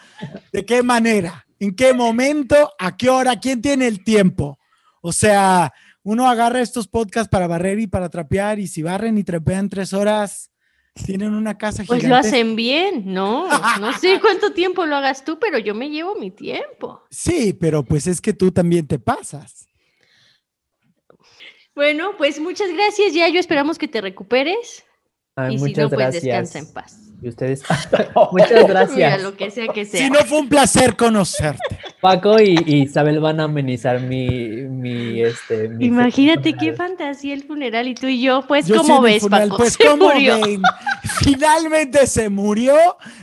¿de qué manera? ¿En qué momento? ¿A qué hora? ¿Quién tiene el tiempo? O sea, uno agarra estos podcasts para barrer y para trapear, y si barren y trapean tres horas, tienen una casa Pues lo gigante. hacen bien, ¿no? No sé cuánto tiempo lo hagas tú, pero yo me llevo mi tiempo. Sí, pero pues es que tú también te pasas. Bueno, pues muchas gracias, Yayo. Esperamos que te recuperes. Ay, y si no, pues gracias. descansa en paz. Y ustedes. muchas gracias. Mira, lo que sea que sea. Si no fue un placer conocerte. Paco y, y Isabel van a amenizar mi, mi, este, mi Imagínate qué fantasía el funeral y tú y yo, pues, Yo ¿cómo ves, funeral, Paco? Pues, Se ¿cómo murió. ven? Finalmente se murió.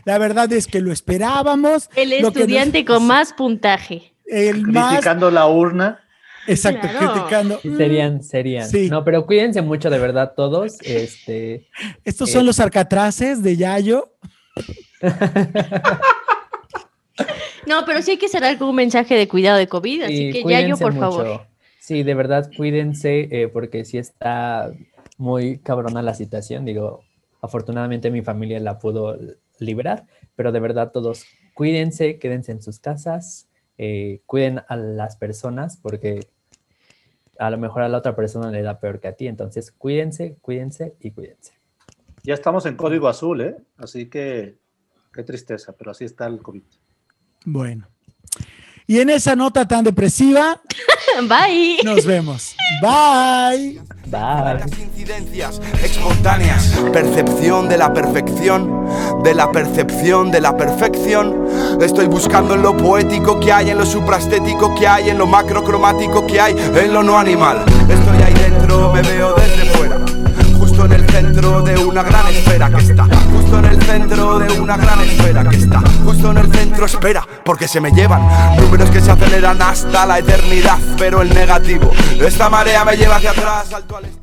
La verdad es que lo esperábamos. El Lo que nos- estudiante con más puntaje. El más. Criticando la urna. Exacto, Claro. criticando. Serían, serían. Sí. No, pero cuídense mucho de verdad todos. Este, Estos Eh. son los arcatraces de Yayo. No, pero sí hay que con un mensaje de cuidado de COVID, así sí, que Yayo, por mucho. favor. Sí, de verdad, cuídense eh, porque sí está muy cabrona la situación. Digo, afortunadamente mi familia la pudo librar, pero de verdad todos cuídense, quédense en sus casas, eh, cuiden a las personas porque a lo mejor a la otra persona le da peor que a ti. Entonces, cuídense, cuídense y cuídense. Ya estamos en código azul, ¿eh? Así que qué tristeza, pero así está el COVID. Bueno. Y en esa nota tan depresiva, Bye. nos vemos. Bye. Bye. Las incidencias espontáneas, percepción de la perfección, de la percepción de la perfección. Estoy buscando en lo poético que hay, en lo supraestético que hay, en lo macrocromático que hay, en lo no animal. Estoy ahí dentro, me veo desde fuera. Justo en el centro de una gran esfera que está. Justo en el centro de una gran esfera que está. Justo en el centro, espera, porque se me llevan números que se aceleran hasta la eternidad. Pero el negativo, esta marea me lleva hacia atrás, salto al